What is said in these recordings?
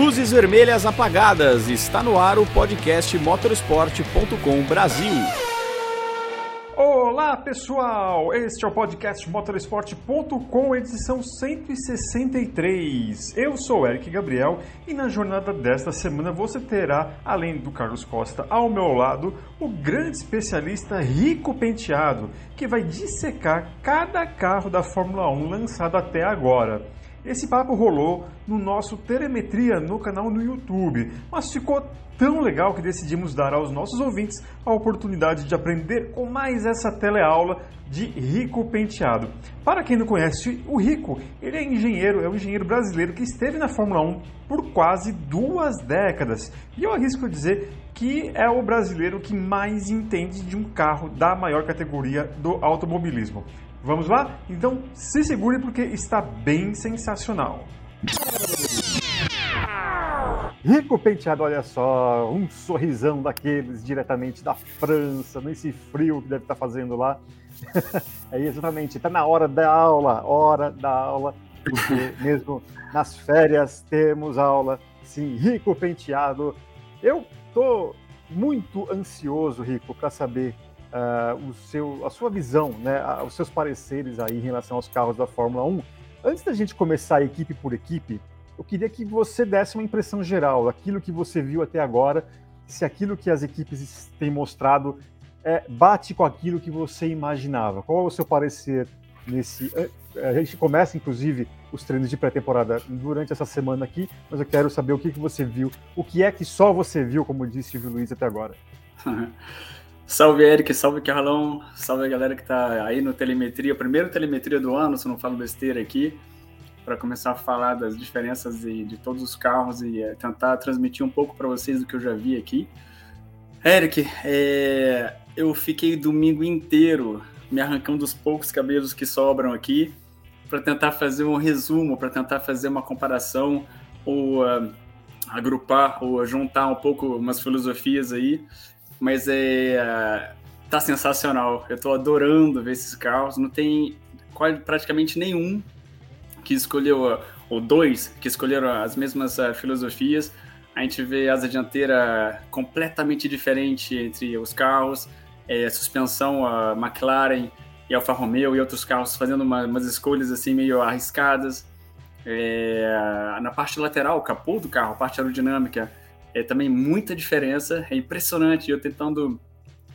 Luzes vermelhas apagadas. Está no ar o podcast motorsport.com Brasil. Olá pessoal, este é o podcast motorsport.com, edição 163. Eu sou Eric Gabriel e na jornada desta semana você terá, além do Carlos Costa ao meu lado, o grande especialista Rico Penteado, que vai dissecar cada carro da Fórmula 1 lançado até agora. Esse papo rolou no nosso Telemetria no canal no YouTube, mas ficou tão legal que decidimos dar aos nossos ouvintes a oportunidade de aprender com mais essa teleaula de Rico Penteado. Para quem não conhece o Rico, ele é engenheiro, é um engenheiro brasileiro que esteve na Fórmula 1 por quase duas décadas. E eu arrisco dizer que é o brasileiro que mais entende de um carro da maior categoria do automobilismo. Vamos lá? Então se segure porque está bem sensacional. Rico penteado, olha só, um sorrisão daqueles diretamente da França, nesse frio que deve estar fazendo lá. é exatamente, está na hora da aula, hora da aula, porque mesmo nas férias temos aula. Sim, Rico penteado. Eu tô muito ansioso, Rico, para saber uh, o seu, a sua visão, né, os seus pareceres aí em relação aos carros da Fórmula 1. Antes da gente começar equipe por equipe, eu queria que você desse uma impressão geral daquilo que você viu até agora, se aquilo que as equipes têm mostrado é, bate com aquilo que você imaginava. Qual é o seu parecer nesse? Eh, a gente começa, inclusive, os treinos de pré-temporada durante essa semana aqui, mas eu quero saber o que, que você viu, o que é que só você viu, como disse o Luiz até agora. Salve, Eric, salve, Carlão, salve a galera que tá aí no Telemetria, primeiro Telemetria do ano, se não falo besteira aqui, para começar a falar das diferenças de, de todos os carros e é, tentar transmitir um pouco para vocês do que eu já vi aqui. Eric, é, eu fiquei domingo inteiro me arrancando dos poucos cabelos que sobram aqui para tentar fazer um resumo, para tentar fazer uma comparação ou uh, agrupar ou juntar um pouco umas filosofias aí mas é tá sensacional. Eu tô adorando ver esses carros. Não tem praticamente nenhum que escolheu, ou dois que escolheram as mesmas uh, filosofias. A gente vê asa dianteira completamente diferente entre os carros, é, suspensão a McLaren e Alfa Romeo e outros carros fazendo uma, umas escolhas assim meio arriscadas. É, na parte lateral, o capô do carro, a parte aerodinâmica, é também muita diferença, é impressionante. Eu tentando,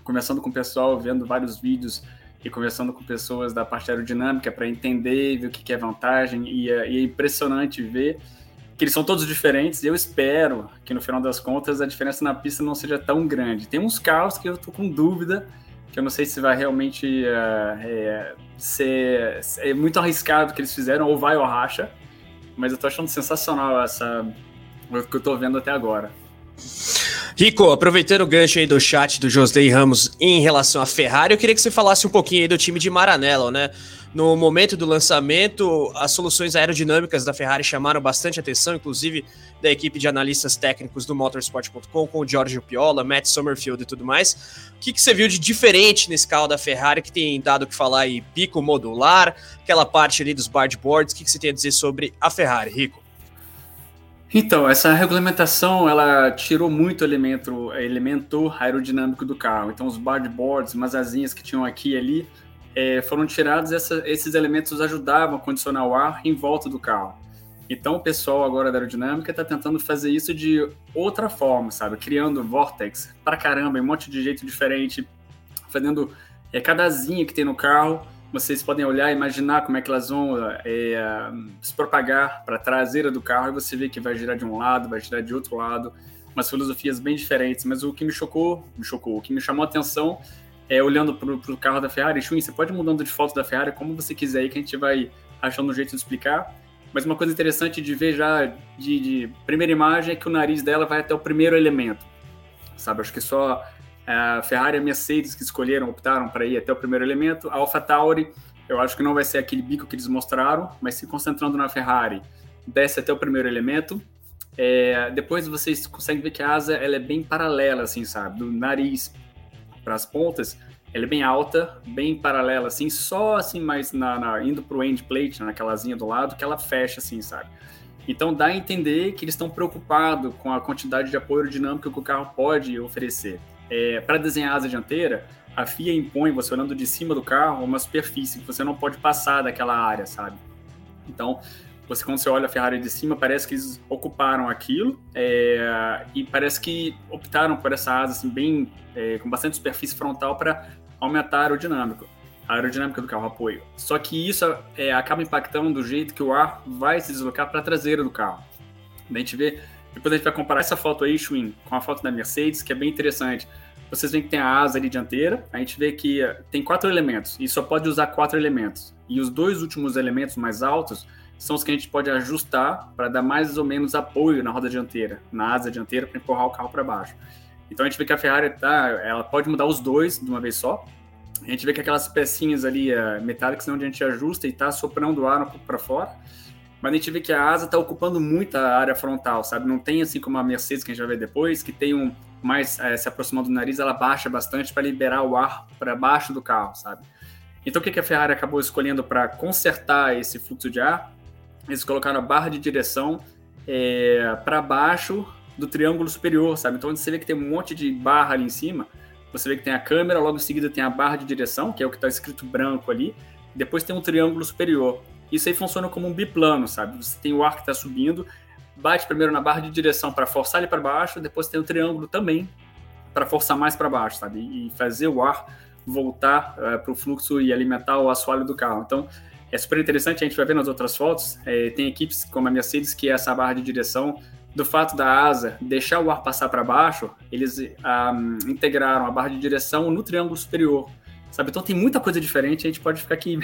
conversando com o pessoal, vendo vários vídeos e conversando com pessoas da parte aerodinâmica para entender, ver o que é vantagem, e é, e é impressionante ver que eles são todos diferentes. E eu espero que no final das contas a diferença na pista não seja tão grande. Tem uns carros que eu tô com dúvida, que eu não sei se vai realmente uh, é, ser muito arriscado que eles fizeram, ou vai ou racha, mas eu tô achando sensacional essa o que eu tô vendo até agora. Rico, aproveitando o gancho aí do chat do José Ramos em relação à Ferrari, eu queria que você falasse um pouquinho aí do time de Maranello, né? No momento do lançamento, as soluções aerodinâmicas da Ferrari chamaram bastante atenção, inclusive da equipe de analistas técnicos do Motorsport.com, com o Giorgio Piola, Matt Summerfield e tudo mais. O que, que você viu de diferente nesse carro da Ferrari, que tem dado o que falar aí, pico modular, aquela parte ali dos boards? O que, que você tem a dizer sobre a Ferrari, Rico? Então, essa regulamentação, ela tirou muito elemento, elemento aerodinâmico do carro. Então, os boards, umas asinhas que tinham aqui e ali, é, foram tirados. Essa, esses elementos ajudavam a condicionar o ar em volta do carro. Então, o pessoal agora da aerodinâmica está tentando fazer isso de outra forma, sabe? Criando vortex para caramba, em um monte de jeito diferente, fazendo é, cada asinha que tem no carro vocês podem olhar e imaginar como é que elas vão é, se propagar para a traseira do carro e você vê que vai girar de um lado, vai girar de outro lado, umas filosofias bem diferentes. Mas o que me chocou, me chocou, o que me chamou a atenção é olhando para o carro da Ferrari, Chuin, você pode ir mudando de foto da Ferrari como você quiser aí, que a gente vai achando um jeito de explicar. Mas uma coisa interessante de ver já de, de primeira imagem é que o nariz dela vai até o primeiro elemento, sabe? Acho que só a Ferrari e a Mercedes que escolheram, optaram para ir até o primeiro elemento. A AlphaTauri, eu acho que não vai ser aquele bico que eles mostraram, mas se concentrando na Ferrari, desce até o primeiro elemento. É, depois vocês conseguem ver que a asa ela é bem paralela, assim, sabe? Do nariz para as pontas, ela é bem alta, bem paralela, assim, só assim, mais na, na, indo para o end plate, naquela asinha do lado, que ela fecha, assim, sabe? Então dá a entender que eles estão preocupados com a quantidade de apoio aerodinâmico que o carro pode oferecer. É, Para desenhar a asa dianteira, a FIA impõe, você olhando de cima do carro, uma superfície que você não pode passar daquela área, sabe? Então, você quando você olha a Ferrari de cima, parece que eles ocuparam aquilo é, e parece que optaram por essa asa assim, bem é, com bastante superfície frontal para aumentar a aerodinâmica, a aerodinâmica do carro apoio. Só que isso é, acaba impactando do jeito que o ar vai se deslocar para a traseira do carro. a gente vê, depois a gente vai comparar essa foto aí, Schwinn, com a foto da Mercedes, que é bem interessante. Vocês veem que tem a asa ali dianteira, a gente vê que tem quatro elementos e só pode usar quatro elementos. E os dois últimos elementos mais altos são os que a gente pode ajustar para dar mais ou menos apoio na roda dianteira, na asa dianteira, para empurrar o carro para baixo. Então a gente vê que a Ferrari tá, ela pode mudar os dois de uma vez só. A gente vê que aquelas pecinhas ali uh, metálicas onde a gente ajusta e está soprando o ar para fora. Mas a gente vê que a asa está ocupando muito a área frontal, sabe? Não tem assim como a Mercedes que a gente vai ver depois, que tem um mais é, se aproximando do nariz, ela baixa bastante para liberar o ar para baixo do carro, sabe? Então o que a Ferrari acabou escolhendo para consertar esse fluxo de ar? Eles colocaram a barra de direção é, para baixo do triângulo superior, sabe? Então você vê que tem um monte de barra ali em cima. Você vê que tem a câmera, logo em seguida tem a barra de direção, que é o que está escrito branco ali. Depois tem um triângulo superior. Isso aí funciona como um biplano, sabe? Você tem o ar que está subindo, bate primeiro na barra de direção para forçar ele para baixo, depois tem o triângulo também para forçar mais para baixo, sabe? E fazer o ar voltar uh, é, para o fluxo e alimentar o assoalho do carro. Então, é super interessante, a gente vai ver nas outras fotos, é, tem equipes como a Mercedes, que é essa barra de direção, do fato da asa deixar o ar passar para baixo, eles um, ah, integraram a barra de direção no triângulo superior, sabe? Então tem muita coisa diferente, a gente pode ficar aqui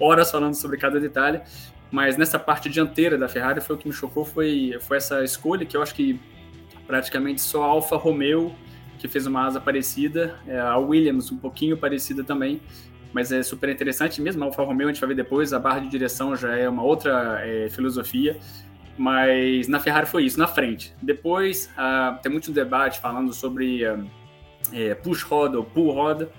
horas falando sobre cada detalhe, mas nessa parte dianteira da Ferrari foi o que me chocou, foi, foi essa escolha que eu acho que praticamente só a Alfa Romeo que fez uma asa parecida, é, a Williams um pouquinho parecida também, mas é super interessante mesmo. A Alfa Romeo a gente vai ver depois, a barra de direção já é uma outra é, filosofia, mas na Ferrari foi isso, na frente. Depois uh, tem muito debate falando sobre uh, é, push roda ou pull roda,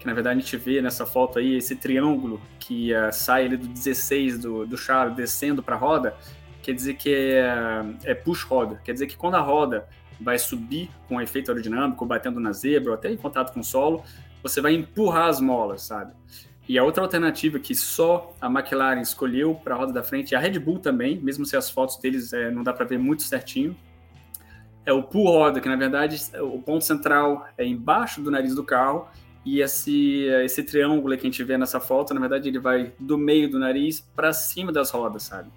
que na verdade a gente vê nessa foto aí esse triângulo que uh, sai ali do 16 do, do charo descendo para a roda, quer dizer que é, é push roda, quer dizer que quando a roda vai subir com um efeito aerodinâmico, batendo na zebra ou até em contato com o solo, você vai empurrar as molas, sabe? E a outra alternativa que só a McLaren escolheu para a roda da frente, e a Red Bull também, mesmo se as fotos deles é, não dá para ver muito certinho, é o pull roda, que na verdade o ponto central é embaixo do nariz do carro, e esse, esse triângulo que a gente vê nessa foto, na verdade ele vai do meio do nariz para cima das rodas, sabe?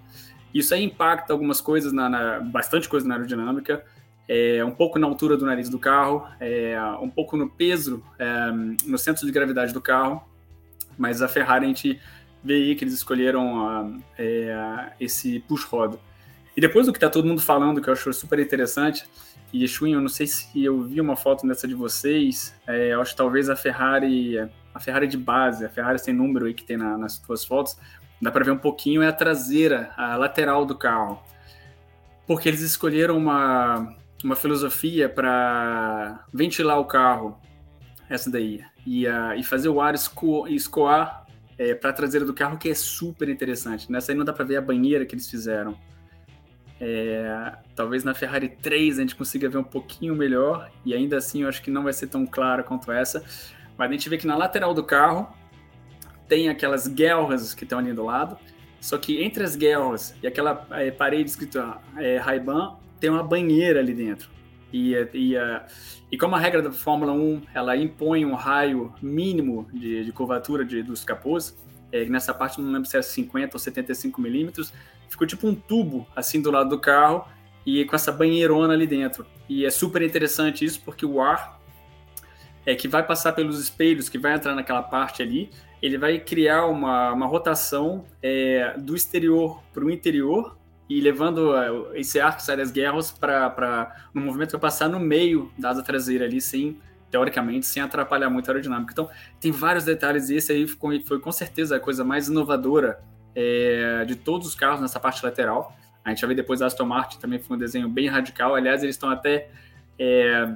Isso aí impacta algumas coisas, na, na bastante coisa na aerodinâmica, é, um pouco na altura do nariz do carro, é, um pouco no peso, é, no centro de gravidade do carro, mas a Ferrari a gente vê aí que eles escolheram é, esse push-roda. E depois do que está todo mundo falando, que eu acho super interessante, e Schwinn, eu não sei se eu vi uma foto dessa de vocês, é, acho que talvez a Ferrari, a Ferrari de base, a Ferrari sem número aí que tem na, nas suas fotos, dá para ver um pouquinho, é a traseira, a lateral do carro. Porque eles escolheram uma, uma filosofia para ventilar o carro, essa daí, e, uh, e fazer o ar esco escoar é, para a traseira do carro, que é super interessante. Nessa aí não dá para ver a banheira que eles fizeram. É, talvez na Ferrari 3 a gente consiga ver um pouquinho melhor, e ainda assim eu acho que não vai ser tão clara quanto essa. Mas a gente vê que na lateral do carro tem aquelas guerras que estão ali do lado, só que entre as guerras e aquela é, parede escrita é, Ray-Ban, tem uma banheira ali dentro. E, e, e como a regra da Fórmula 1 ela impõe um raio mínimo de, de curvatura de, dos capôs, é, nessa parte não lembro se é 50 ou 75 milímetros, ficou tipo um tubo assim do lado do carro e com essa banheirona ali dentro. E é super interessante isso porque o ar é que vai passar pelos espelhos, que vai entrar naquela parte ali, ele vai criar uma, uma rotação é, do exterior para o interior e levando é, esse arco sai das guerras para um movimento que vai passar no meio da asa traseira ali, sem, teoricamente, sem atrapalhar muito a aerodinâmica. Então, tem vários detalhes e esse aí foi, foi com certeza a coisa mais inovadora é, de todos os carros nessa parte lateral. A gente vai ver depois a Aston Martin também foi um desenho bem radical. Aliás, eles estão até é,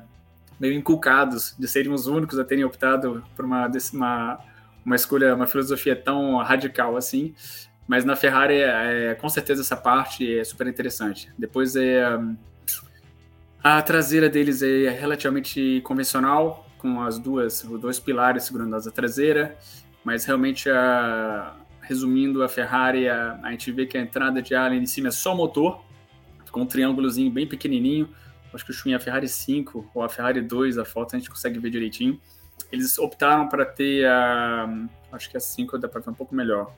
meio inculcados de serem os únicos a terem optado por uma, uma, uma escolha, uma filosofia tão radical assim. Mas na Ferrari, é, com certeza, essa parte é super interessante. Depois é. A traseira deles é relativamente convencional, com as duas, os dois pilares segurando a traseira, mas realmente, a, resumindo, a Ferrari, a, a gente vê que a entrada de ar em cima é só motor, com um triângulozinho bem pequenininho, acho que o Schwinn é a Ferrari 5 ou a Ferrari 2, a foto a gente consegue ver direitinho. Eles optaram para ter a. Acho que a 5 dá para ver um pouco melhor.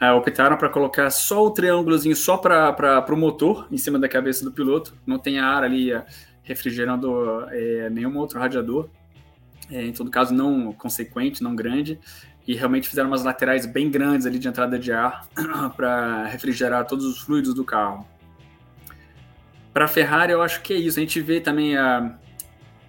Uh, optaram para colocar só o triângulozinho só para o motor em cima da cabeça do piloto. Não tem ar ali uh, refrigerando é, nenhum outro radiador. É, em todo caso, não consequente, não grande. E realmente fizeram umas laterais bem grandes ali de entrada de ar para refrigerar todos os fluidos do carro. Para a Ferrari, eu acho que é isso. A gente vê também a,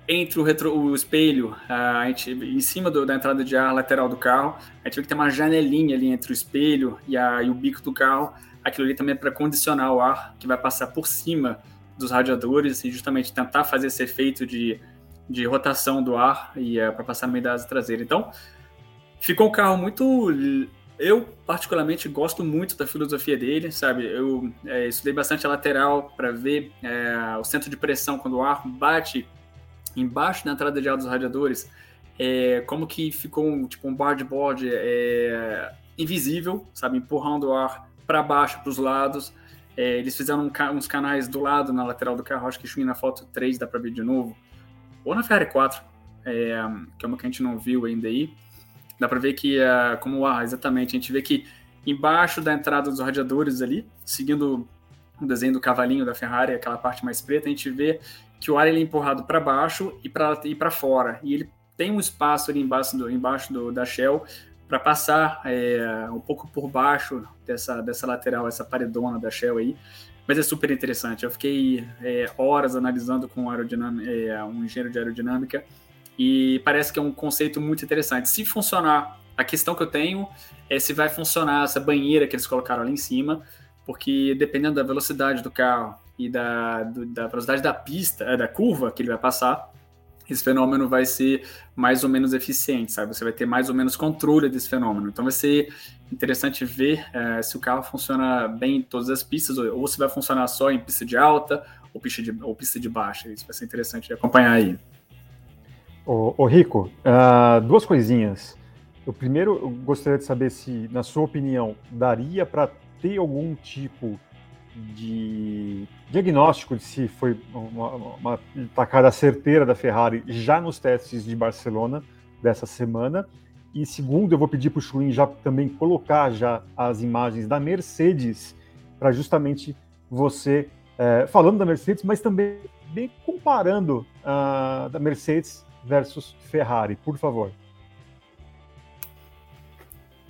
entre o, retro, o espelho, a, gente, em cima do, da entrada de ar lateral do carro, a gente vê que tem uma janelinha ali entre o espelho e, a, e o bico do carro. Aquilo ali também é para condicionar o ar que vai passar por cima dos radiadores e justamente tentar fazer esse efeito de, de rotação do ar e é, para passar no meio da asa traseira. Então, ficou um carro muito eu, particularmente, gosto muito da filosofia dele, sabe? Eu é, estudei bastante a lateral para ver é, o centro de pressão quando o ar bate embaixo da entrada de ar dos radiadores, é, como que ficou um, tipo um board é, invisível, sabe? Empurrando o ar para baixo, para os lados. É, eles fizeram um, uns canais do lado, na lateral do carro, acho que na foto 3 dá para ver de novo, ou na Ferrari 4, é, que é uma que a gente não viu ainda aí. Dá para ver que, uh, como ah, exatamente, a gente vê que embaixo da entrada dos radiadores ali, seguindo o desenho do cavalinho da Ferrari, aquela parte mais preta, a gente vê que o ar ele é empurrado para baixo e para e para fora. E ele tem um espaço ali embaixo, do, embaixo do, da Shell para passar é, um pouco por baixo dessa, dessa lateral, essa paredona da Shell aí. Mas é super interessante. Eu fiquei é, horas analisando com um, é, um engenheiro de aerodinâmica e parece que é um conceito muito interessante. Se funcionar, a questão que eu tenho é se vai funcionar essa banheira que eles colocaram ali em cima, porque dependendo da velocidade do carro e da, do, da velocidade da pista, é, da curva que ele vai passar, esse fenômeno vai ser mais ou menos eficiente, sabe? Você vai ter mais ou menos controle desse fenômeno. Então vai ser interessante ver é, se o carro funciona bem em todas as pistas, ou, ou se vai funcionar só em pista de alta ou pista de, ou pista de baixa. Isso vai ser interessante de acompanhar aí. Ô, ô Rico, uh, duas coisinhas. O primeiro, eu gostaria de saber se, na sua opinião, daria para ter algum tipo de diagnóstico de se foi uma, uma tacada certeira da Ferrari já nos testes de Barcelona dessa semana. E segundo, eu vou pedir para o Chuin já também colocar já as imagens da Mercedes para justamente você é, falando da Mercedes, mas também bem comparando uh, da Mercedes versus Ferrari, por favor.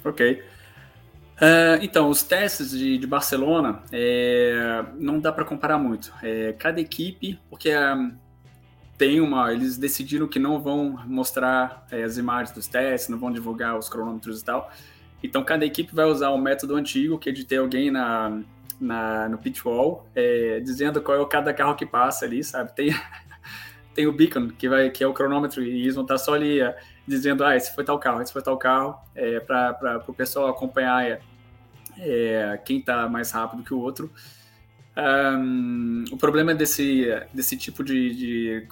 Ok. Uh, então, os testes de, de Barcelona é, não dá para comparar muito. É, cada equipe, porque um, tem uma, eles decidiram que não vão mostrar é, as imagens dos testes, não vão divulgar os cronômetros e tal. Então, cada equipe vai usar o método antigo, que é de ter alguém na, na no pit wall, é, dizendo qual é o cada carro que passa ali, sabe? Tem tem o beacon, que, vai, que é o cronômetro, e eles vão estar só ali é, dizendo, ah, esse foi tal carro, esse foi tal carro, é, para o pessoal acompanhar é, quem está mais rápido que o outro. Um, o problema desse, desse tipo de, de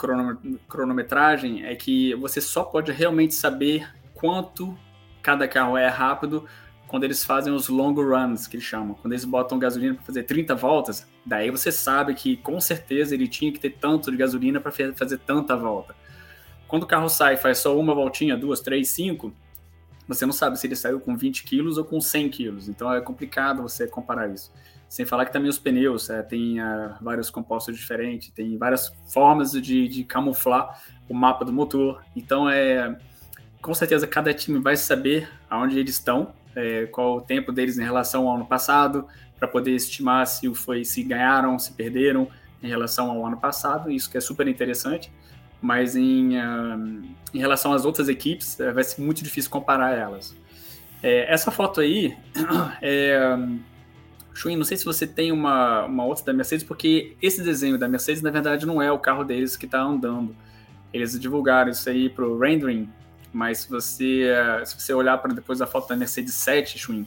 cronometragem é que você só pode realmente saber quanto cada carro é rápido quando eles fazem os long runs, que eles chamam. Quando eles botam gasolina para fazer 30 voltas, daí você sabe que com certeza ele tinha que ter tanto de gasolina para fazer tanta volta. Quando o carro sai e faz só uma voltinha, duas, três, cinco, você não sabe se ele saiu com 20 quilos ou com 100 quilos. Então é complicado você comparar isso. Sem falar que também os pneus é, tem uh, vários compostos diferentes, tem várias formas de, de camuflar o mapa do motor. Então é com certeza cada time vai saber aonde eles estão é, qual o tempo deles em relação ao ano passado, para poder estimar se foi se ganharam, se perderam em relação ao ano passado, isso que é super interessante. Mas em, uh, em relação às outras equipes, uh, vai ser muito difícil comparar elas. É, essa foto aí, é, Chuin, não sei se você tem uma, uma outra da Mercedes, porque esse desenho da Mercedes, na verdade, não é o carro deles que está andando. Eles divulgaram isso aí para o rendering mas se você, se você olhar para depois da foto da Mercedes 7, Schwinn,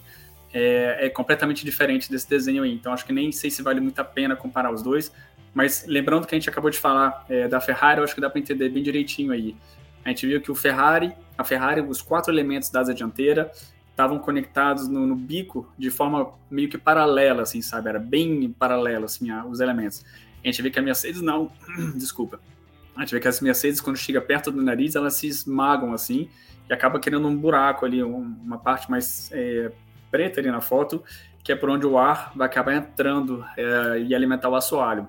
é, é, completamente diferente desse desenho aí. Então acho que nem sei se vale muito a pena comparar os dois. Mas lembrando que a gente acabou de falar é, da Ferrari, eu acho que dá para entender bem direitinho aí. A gente viu que o Ferrari, a Ferrari, os quatro elementos da asa dianteira estavam conectados no, no, bico de forma meio que paralela, assim, sabe? Era bem paralelo, assim, a, os elementos. A gente vê que a Mercedes não, desculpa. A gente vê que as Mercedes, quando chega perto do nariz, elas se esmagam, assim, e acaba criando um buraco ali, um, uma parte mais é, preta ali na foto, que é por onde o ar vai acabar entrando é, e alimentar o assoalho.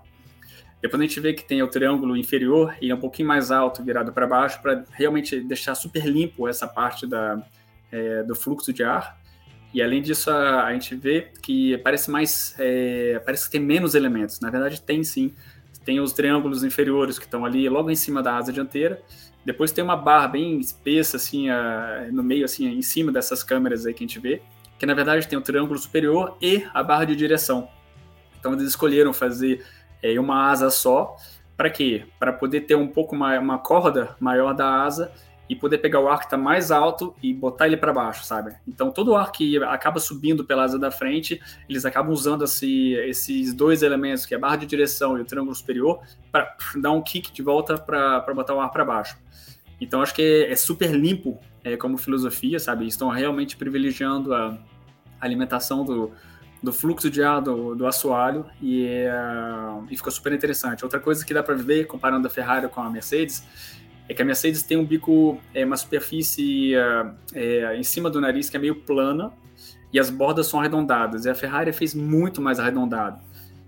Depois a gente vê que tem o triângulo inferior e é um pouquinho mais alto, virado para baixo, para realmente deixar super limpo essa parte da, é, do fluxo de ar. E além disso, a, a gente vê que parece mais. É, parece que tem menos elementos. Na verdade, tem sim. Tem os triângulos inferiores que estão ali logo em cima da asa dianteira. Depois tem uma barra bem espessa, assim, a, no meio, assim, em cima dessas câmeras aí que a gente vê, que na verdade tem o triângulo superior e a barra de direção. Então eles escolheram fazer é, uma asa só. Para quê? Para poder ter um pouco mais, uma corda maior da asa e poder pegar o ar que está mais alto e botar ele para baixo, sabe? Então todo o ar que acaba subindo pela asa da frente, eles acabam usando esse, esses dois elementos, que é a barra de direção e o triângulo superior, para dar um kick de volta para botar o ar para baixo. Então acho que é, é super limpo é, como filosofia, sabe? Estão realmente privilegiando a alimentação do, do fluxo de ar do, do assoalho e, é, e ficou super interessante. Outra coisa que dá para ver, comparando a Ferrari com a Mercedes, é que a Mercedes tem um bico, é, uma superfície é, é, em cima do nariz que é meio plana e as bordas são arredondadas. E a Ferrari fez muito mais arredondado.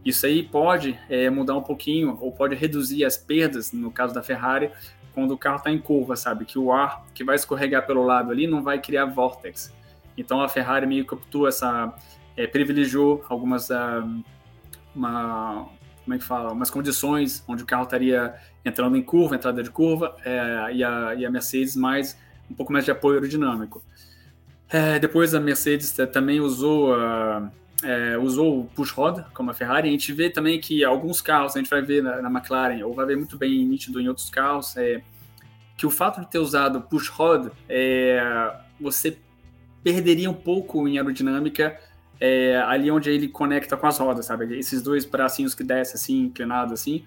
Isso aí pode é, mudar um pouquinho ou pode reduzir as perdas, no caso da Ferrari, quando o carro está em curva, sabe? Que o ar que vai escorregar pelo lado ali não vai criar vórtex. Então a Ferrari meio que optou essa, é, privilegiou algumas uh, uma, como é que fala, umas condições onde o carro estaria entrando em curva, entrada de curva, é, e, a, e a Mercedes mais um pouco mais de apoio aerodinâmico. É, depois a Mercedes também usou uh, é, usou o push rod como a Ferrari. A gente vê também que alguns carros a gente vai ver na, na McLaren ou vai ver muito bem nítido em outros carros é, que o fato de ter usado push rod é, você perderia um pouco em aerodinâmica é, ali onde ele conecta com as rodas, sabe? Esses dois bracinhos que descem assim, inclinados assim,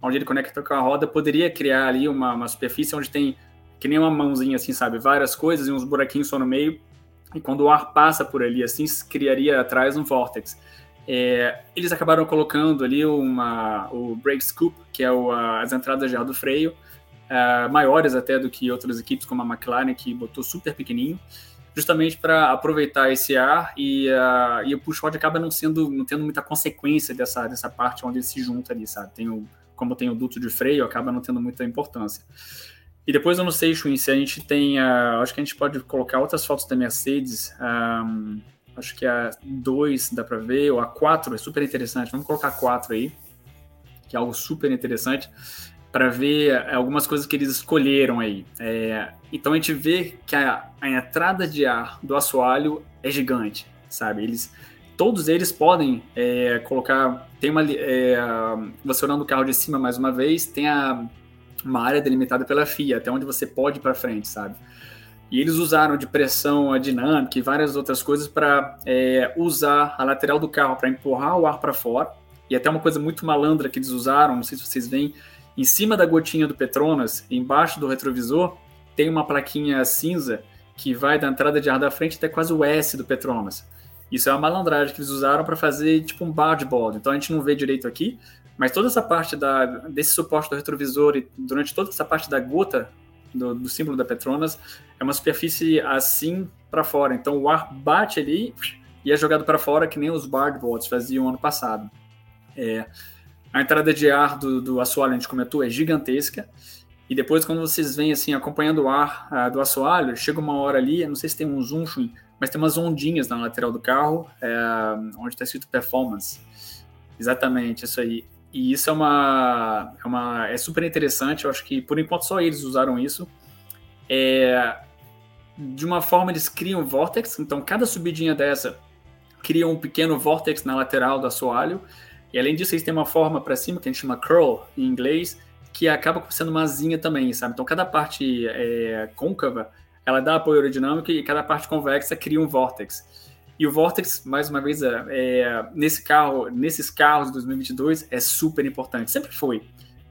onde ele conecta com a roda, poderia criar ali uma, uma superfície onde tem que nem uma mãozinha assim, sabe? Várias coisas e uns buraquinhos só no meio. E quando o ar passa por ali, assim, criaria atrás um vórtex. É, eles acabaram colocando ali uma, o brake scoop, que é o, as entradas de ar do freio, é, maiores até do que outras equipes, como a McLaren, que botou super pequenininho justamente para aproveitar esse ar e, uh, e o push rod acaba não sendo, não tendo muita consequência dessa, dessa parte onde ele se junta ali, sabe? Tem o, como tem o duto de freio, acaba não tendo muita importância. E depois eu não sei, Chuin, se a gente tem, uh, acho que a gente pode colocar outras fotos da Mercedes, um, acho que a 2 dá para ver, ou a 4 é super interessante, vamos colocar a 4 aí, que é algo super interessante para ver é, algumas coisas que eles escolheram aí. É, então a gente vê que a, a, entrada de ar do assoalho é gigante, sabe? Eles, todos eles podem é, colocar. Tem uma. É, você olhando o carro de cima mais uma vez, tem a, uma área delimitada pela FIA, até onde você pode ir para frente, sabe? E eles usaram de pressão dinâmica e várias outras coisas para é, usar a lateral do carro para empurrar o ar para fora. E até uma coisa muito malandra que eles usaram, não sei se vocês veem, em cima da gotinha do Petronas, embaixo do retrovisor, tem uma plaquinha cinza que vai da entrada de ar da frente até quase o S do Petronas. Isso é uma malandragem que eles usaram para fazer tipo um board. Então a gente não vê direito aqui, mas toda essa parte da, desse suporte do retrovisor e durante toda essa parte da gota do, do símbolo da Petronas é uma superfície assim para fora. Então o ar bate ali e é jogado para fora que nem os boards faziam ano passado. É, a entrada de ar do, do assoalho, a gente comentou, é gigantesca. E depois, quando vocês vêm assim, acompanhando o ar uh, do assoalho, chega uma hora ali, não sei se tem um zoom, mas tem umas ondinhas na lateral do carro, é, onde está escrito performance. Exatamente, isso aí. E isso é uma, é uma. É super interessante, eu acho que por enquanto só eles usaram isso. É, de uma forma, eles criam vórtex, então cada subidinha dessa cria um pequeno vórtex na lateral do assoalho e além disso, eles têm uma forma para cima que a gente chama curl em inglês, que acaba sendo uma asinha também, sabe? Então cada parte é, côncava ela dá apoio aerodinâmico e cada parte convexa cria um vórtex. E o Vortex, mais uma vez, é, é nesse carro, nesses carros de 2022, é super importante. Sempre foi.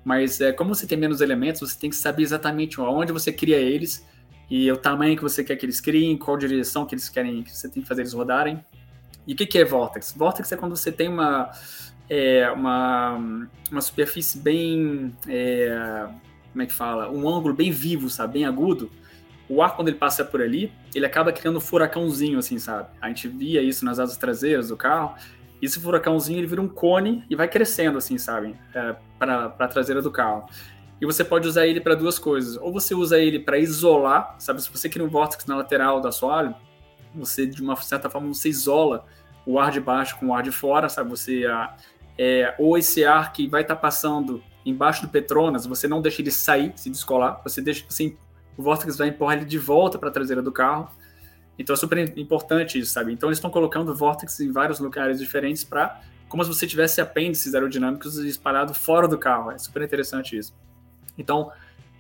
Mas é, como você tem menos elementos, você tem que saber exatamente onde você cria eles e o tamanho que você quer que eles criem, qual direção que eles querem que você tem que fazer eles rodarem. E o que, que é Vortex? Vortex é quando você tem uma, é, uma, uma superfície bem. É, como é que fala? Um ângulo bem vivo, sabe? Bem agudo. O ar, quando ele passa por ali, ele acaba criando um furacãozinho, assim, sabe? A gente via isso nas asas traseiras do carro. E esse furacãozinho ele vira um cone e vai crescendo, assim, sabe? É, para a traseira do carro. E você pode usar ele para duas coisas. Ou você usa ele para isolar, sabe? Se você cria um vórtice na lateral do assoalho, você, de uma certa forma, você isola o ar de baixo com o ar de fora, sabe? Você é, ou esse ar que vai estar tá passando embaixo do Petronas, você não deixa ele sair, se descolar, você deixa o vórtice vai empurrar ele de volta para a traseira do carro. Então é super importante isso, sabe? Então eles estão colocando vórtices em vários lugares diferentes para como se você tivesse apêndices aerodinâmicos espalhados fora do carro. É super interessante isso. Então,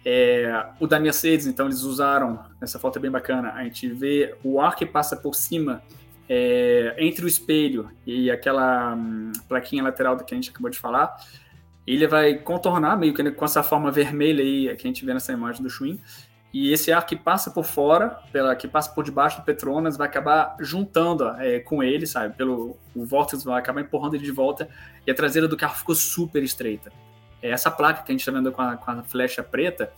é, o da Mercedes, então eles usaram, essa foto é bem bacana, a gente vê o ar que passa por cima é, entre o espelho e aquela hum, plaquinha lateral que a gente acabou de falar, ele vai contornar meio que com essa forma vermelha aí que a gente vê nessa imagem do Schwinn, e esse ar que passa por fora, pela, que passa por debaixo do Petronas, vai acabar juntando é, com ele, sabe? Pelo, o vórtice vai acabar empurrando ele de volta e a traseira do carro ficou super estreita. É essa placa que a gente está vendo com a, com a flecha preta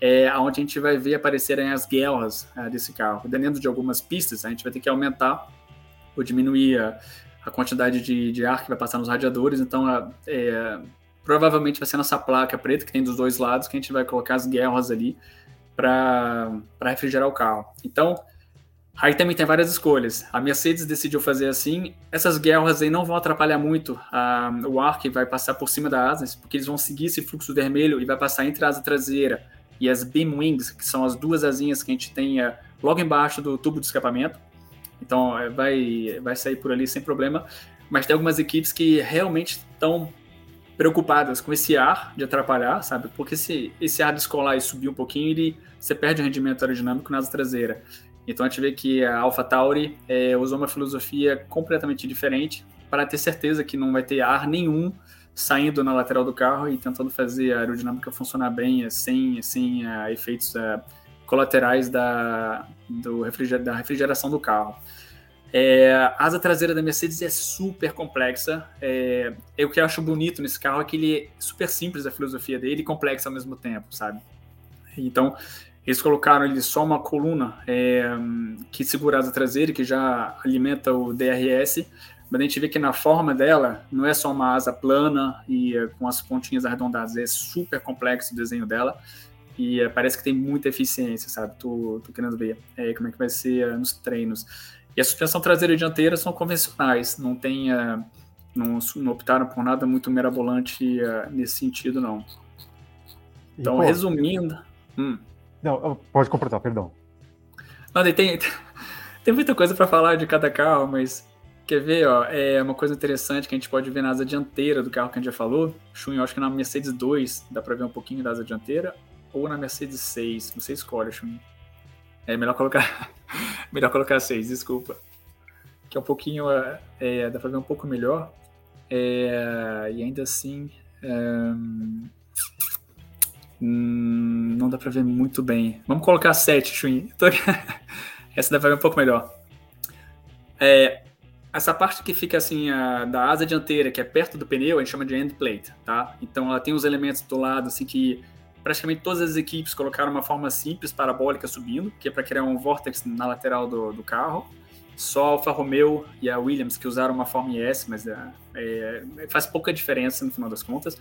é onde a gente vai ver aparecerem as guerras é, desse carro. Dependendo de algumas pistas, a gente vai ter que aumentar ou diminuir a, a quantidade de, de, ar que vai passar nos radiadores. Então, é, provavelmente vai ser nessa placa preta que tem dos dois lados que a gente vai colocar as guerras ali para refrigerar o carro. Então, aí também tem várias escolhas. A Mercedes decidiu fazer assim. Essas guerras aí não vão atrapalhar muito a, o ar que vai passar por cima da asa, porque eles vão seguir esse fluxo vermelho e vai passar entre a asa traseira e as beam wings, que são as duas asinhas que a gente tem uh, logo embaixo do tubo de escapamento. Então é, vai, vai sair por ali sem problema. Mas tem algumas equipes que realmente estão preocupadas com esse ar de atrapalhar, sabe? Porque se esse ar descolar e subir um pouquinho, ele, você perde o rendimento aerodinâmico na asa traseira. Então a gente vê que a AlphaTauri é, usou uma filosofia completamente diferente para ter certeza que não vai ter ar nenhum saindo na lateral do carro e tentando fazer a aerodinâmica funcionar bem, sem, sem uh, efeitos uh, colaterais da, do refriger da refrigeração do carro. É, a asa traseira da Mercedes é super complexa. É, o que eu acho bonito nesse carro é que ele é super simples a filosofia dele e complexa ao mesmo tempo, sabe? Então, eles colocaram ele só uma coluna é, que segura a asa traseira, que já alimenta o DRS, mas a gente vê que na forma dela não é só uma asa plana e é, com as pontinhas arredondadas, é super complexo o desenho dela e é, parece que tem muita eficiência, sabe? Tô, tô querendo ver é, como é que vai ser é, nos treinos. E a suspensão traseira e dianteira são convencionais, não tem, não, não, optaram por nada muito mirabolante nesse sentido, não. Então, pô, resumindo... Hum. Não, pode completar, perdão. Não, tem, tem muita coisa para falar de cada carro, mas Quer ver, ó, é uma coisa interessante que a gente pode ver na asa dianteira do carro que a gente já falou. Chun, eu acho que na Mercedes 2 dá para ver um pouquinho da asa dianteira, ou na Mercedes 6, você escolhe, Chun. É melhor colocar melhor colocar 6, desculpa. Que é um pouquinho, é, é dá para ver um pouco melhor. É, e ainda assim, é, hum, não dá para ver muito bem. Vamos colocar 7, Chun. Essa dá para ver um pouco melhor. É, essa parte que fica assim a, da asa dianteira, que é perto do pneu, a gente chama de end plate, tá? Então ela tem os elementos do lado assim que praticamente todas as equipes colocaram uma forma simples parabólica subindo, que é para criar um vórtex na lateral do, do, carro. Só a Alfa Romeo e a Williams que usaram uma forma S, mas é, é, faz pouca diferença no final das contas.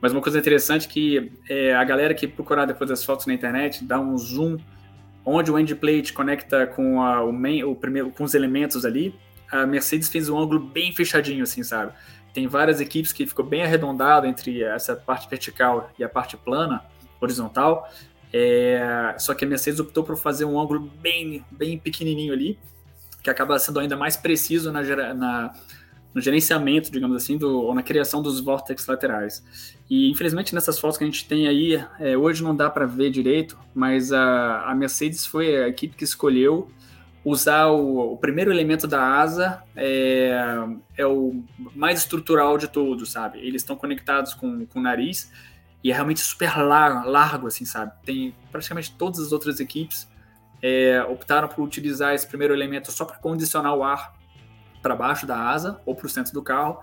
Mas uma coisa interessante é que é, a galera que procurar depois das fotos na internet dá um zoom onde o end plate conecta com a, o, main, o primeiro, com os elementos ali a Mercedes fez um ângulo bem fechadinho, assim, sabe? Tem várias equipes que ficou bem arredondado entre essa parte vertical e a parte plana, horizontal. É, só que a Mercedes optou por fazer um ângulo bem, bem pequenininho ali, que acaba sendo ainda mais preciso na, na no gerenciamento, digamos assim, do, ou na criação dos vórtices laterais. E infelizmente nessas fotos que a gente tem aí, é, hoje não dá para ver direito, mas a, a Mercedes foi a equipe que escolheu usar o, o, primeiro elemento da asa é, é o mais estrutural de todos, sabe? Eles estão conectados com, com o nariz e é realmente super largo, largo, assim, sabe? Tem praticamente todas as outras equipes é, optaram por utilizar esse primeiro elemento só para condicionar o ar para baixo da asa ou para o centro do carro.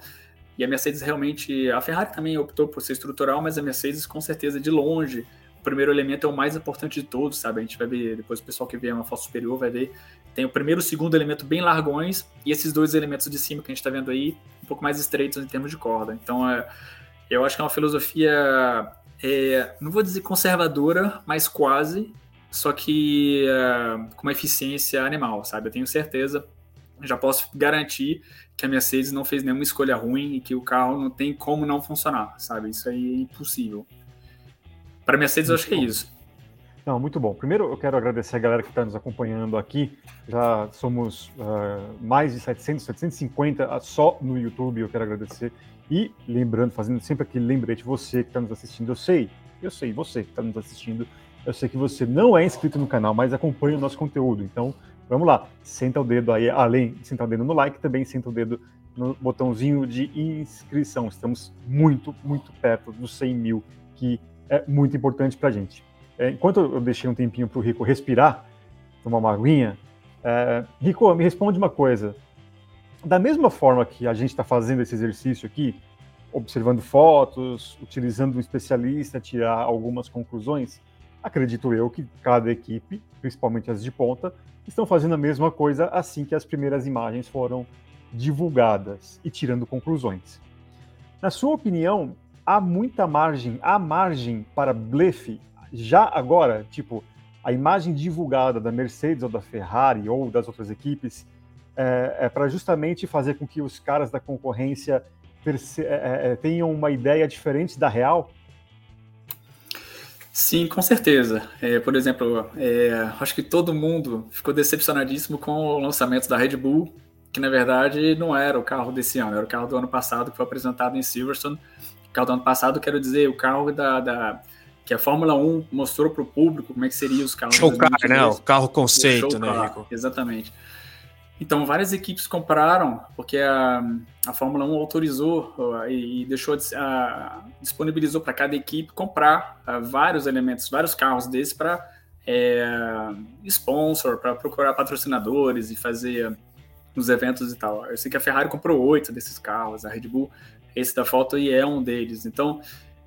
E a Mercedes realmente, a Ferrari também optou por ser estrutural, mas a Mercedes com certeza de longe o primeiro elemento é o mais importante de todos, sabe? A gente vai ver, depois o pessoal que vê uma foto superior vai ver, tem o primeiro e o segundo elemento bem largões, e esses dois elementos de cima que a gente está vendo aí, um pouco mais estreitos em termos de corda. Então, é, eu acho que é uma filosofia, é, não vou dizer conservadora, mas quase, só que é, com uma eficiência animal, sabe? Eu tenho certeza, já posso garantir que a Mercedes não fez nenhuma escolha ruim e que o carro não tem como não funcionar, sabe? Isso aí é impossível. Para Mercedes, eu acho que é isso. Não, muito bom. Primeiro, eu quero agradecer a galera que está nos acompanhando aqui. Já somos uh, mais de 700, 750 só no YouTube. Eu quero agradecer. E lembrando, fazendo sempre aquele lembrete, você que está nos assistindo, eu sei, eu sei, você que está nos assistindo, eu sei que você não é inscrito no canal, mas acompanha o nosso conteúdo. Então, vamos lá, senta o dedo aí, além de sentar o dedo no like, também senta o dedo no botãozinho de inscrição. Estamos muito, muito perto dos 100 mil, que é muito importante para a gente. É, enquanto eu deixei um tempinho para o Rico respirar, tomar uma aguinha, é, Rico, me responde uma coisa. Da mesma forma que a gente está fazendo esse exercício aqui, observando fotos, utilizando um especialista, tirar algumas conclusões, acredito eu que cada equipe, principalmente as de ponta, estão fazendo a mesma coisa assim que as primeiras imagens foram divulgadas e tirando conclusões. Na sua opinião, há muita margem, há margem para blefe já agora, tipo, a imagem divulgada da Mercedes ou da Ferrari ou das outras equipes é, é para justamente fazer com que os caras da concorrência é, é, é, tenham uma ideia diferente da real? Sim, com certeza. É, por exemplo, é, acho que todo mundo ficou decepcionadíssimo com o lançamento da Red Bull, que na verdade não era o carro desse ano, era o carro do ano passado que foi apresentado em Silverstone carro do ano passado, quero dizer, o carro da, da que a Fórmula 1 mostrou para o público como é que seria os carros. Show car, né? O carro conceito, o né, Rico? Exatamente. Então, várias equipes compraram, porque a, a Fórmula 1 autorizou e, e deixou, a, disponibilizou para cada equipe comprar a, vários elementos, vários carros desses para é, sponsor, para procurar patrocinadores e fazer nos eventos e tal. Eu sei que a Ferrari comprou oito desses carros, a Red Bull esse da foto aí é um deles. Então,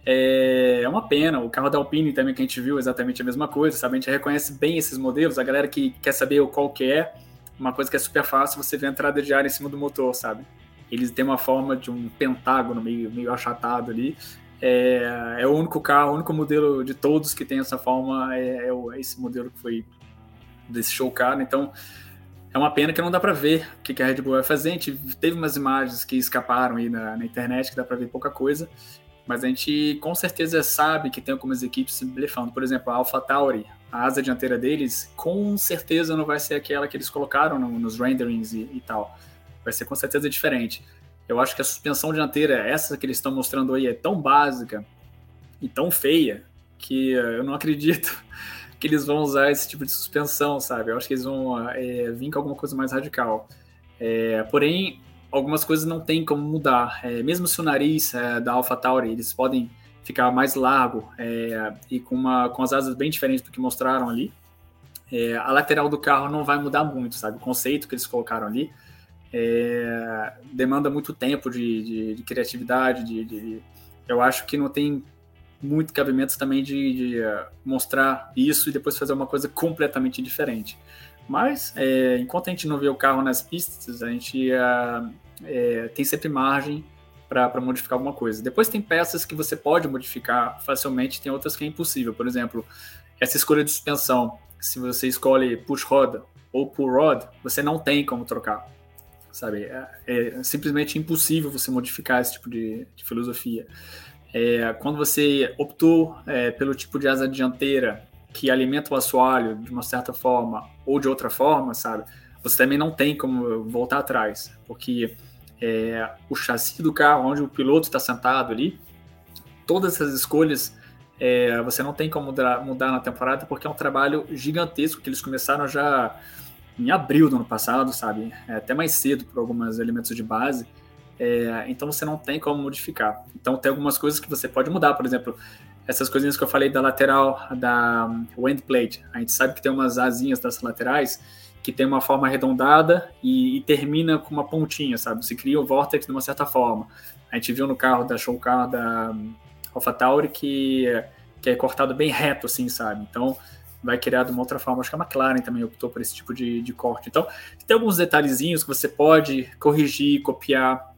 é, é uma pena. O carro da Alpine também que a gente viu exatamente a mesma coisa, sabe? A gente reconhece bem esses modelos. A galera que quer saber qual que é, uma coisa que é super fácil, você vê a entrada de ar em cima do motor, sabe? Eles têm uma forma de um pentágono meio, meio achatado ali. É, é o único carro, o único modelo de todos que tem essa forma, é, é esse modelo que foi desse show car. Então, é uma pena que não dá para ver o que a Red Bull vai fazer. A gente teve umas imagens que escaparam aí na, na internet, que dá para ver pouca coisa, mas a gente com certeza sabe que tem algumas equipes se blefando. Por exemplo, a AlphaTauri, a asa dianteira deles, com certeza não vai ser aquela que eles colocaram no, nos renderings e, e, tal. Vai ser com certeza diferente. Eu acho que a suspensão dianteira, essa que eles estão mostrando aí, é tão básica e tão feia que eu não acredito que eles vão usar esse tipo de suspensão, sabe? Eu acho que eles vão é, vir com alguma coisa mais radical. É, porém, algumas coisas não tem como mudar. É, mesmo se o nariz é, da AlphaTauri, eles podem ficar mais largo é, e com, uma, com as asas bem diferentes do que mostraram ali, é, a lateral do carro não vai mudar muito, sabe? O conceito que eles colocaram ali demanda muito tempo de, de, de criatividade, de, de, eu acho que não tem muito cabimento também de, uh, mostrar isso e depois fazer uma coisa completamente diferente. Mas, é, enquanto a gente não vê o carro nas pistas, a gente é, tem sempre margem para modificar alguma coisa. Depois tem peças que você pode modificar facilmente, tem outras que é impossível. Por exemplo, essa escolha de suspensão. Se você escolhe push rod ou pull rod, você não tem como trocar. Sabe? É, é simplesmente impossível você modificar esse tipo de, de filosofia. É, quando você optou é, pelo tipo de asa dianteira que alimenta o assoalho de uma certa forma ou de outra forma, sabe? Você também não tem como voltar atrás, porque é, o chassi do carro, onde o piloto está sentado ali, todas essas escolhas é, você não tem como mudar, mudar, na temporada, porque é um trabalho gigantesco que eles começaram já em abril do ano passado, sabe? É até mais cedo por alguns elementos de base. É, então você não tem como modificar. Então tem algumas coisas que você pode mudar, por exemplo, essas coisinhas que eu falei da lateral da wind plate. A gente sabe que tem umas asinhas das laterais que tem uma forma arredondada e, e termina com uma pontinha, sabe? Você cria o vortex de uma certa forma. A gente viu no carro da show car da AlphaTauri que, que é cortado bem reto, assim, sabe? Então vai criar de uma outra forma. Acho que a McLaren também optou por esse tipo de, de corte. Então, tem alguns detalhezinhos que você pode corrigir, copiar,